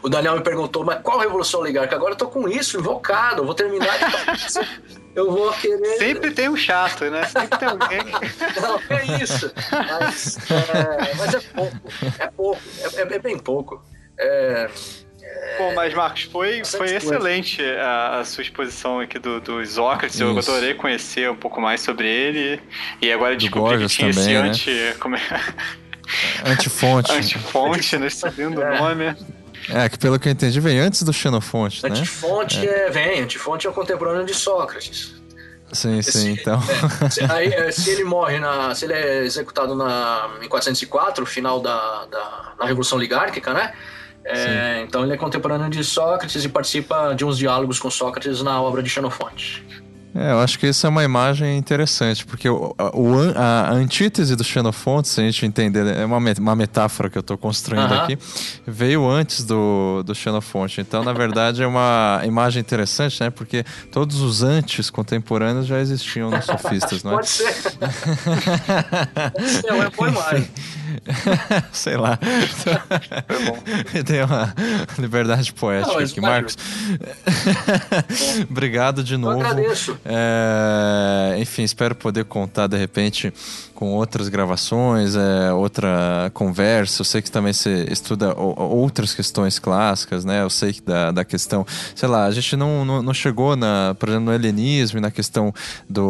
o Daniel me perguntou, mas qual revolução oligárquica? Agora eu tô com isso invocado, eu vou terminar de Eu vou querer. Sempre tem um chato, né? Sempre tem alguém. Não, é isso. Mas é, mas é pouco. É pouco. É, é, é bem pouco. É, Bom, mas Marcos, foi, foi excelente a, a, sua exposição aqui do, do Sócrates. Eu adorei conhecer um pouco mais sobre ele. E agora descobri que tinha também, esse né? anti. Como é? Antifonte. Antifonte, né? Sabendo o nome. É, que pelo que eu entendi vem antes do Xenofonte, né? Antifonte é. é. vem, Antifonte é o contemporâneo de Sócrates. Sim, sim, se, então. É, se, aí, é, se ele morre na. Se ele é executado na, em 404, final da, da, da Revolução Ligárquica, né? É, então ele é contemporâneo de Sócrates e participa de uns diálogos com Sócrates na obra de Xenofonte. É, eu acho que isso é uma imagem interessante, porque o, o a, a, antítese do Xenofonte, se a gente entender, é uma, uma metáfora que eu estou construindo uh -huh. aqui, veio antes do, do Xenofonte. Então, na verdade, é uma imagem interessante, né? Porque todos os antes contemporâneos já existiam nos sofistas, não é? Pode ser. Pode ser, é uma boa imagem. Sei lá. Foi bom. Tem uma liberdade poética não, aqui, Marcos. Obrigado de novo. Eu agradeço. É, enfim, espero poder contar de repente com outras gravações, é, outra conversa. Eu sei que também você estuda outras questões clássicas, né? Eu sei que da, da questão, sei lá, a gente não, não, não chegou, na, por exemplo, no helenismo e na questão do,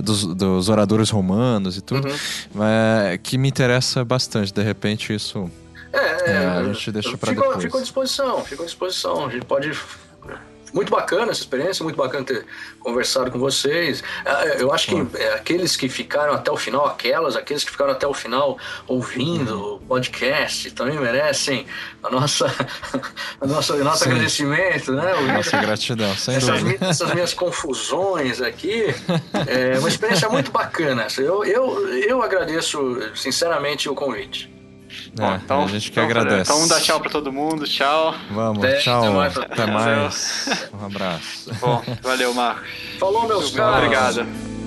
dos, dos oradores romanos e tudo, uhum. mas, que me interessa bastante. De repente, isso. É, é a gente deixa para depois. Fico à disposição, fico à disposição. A gente pode muito bacana essa experiência, muito bacana ter conversado com vocês. Ah, eu acho que é, aqueles que ficaram até o final, aquelas, aqueles que ficaram até o final ouvindo o podcast também merecem a nossa, a nossa, o nosso Sim. agradecimento, né? Nossa gratidão, sem essas, dúvida. Minhas, essas minhas confusões aqui, é uma experiência muito bacana. Eu, eu, eu agradeço sinceramente o convite. É, então, a gente que então, agradece. Então dá tchau pra todo mundo, tchau. Vamos, até, tchau. Até mais. Até mais. Um abraço. Bom, valeu, Marcos. Falou, meus caros. Obrigado.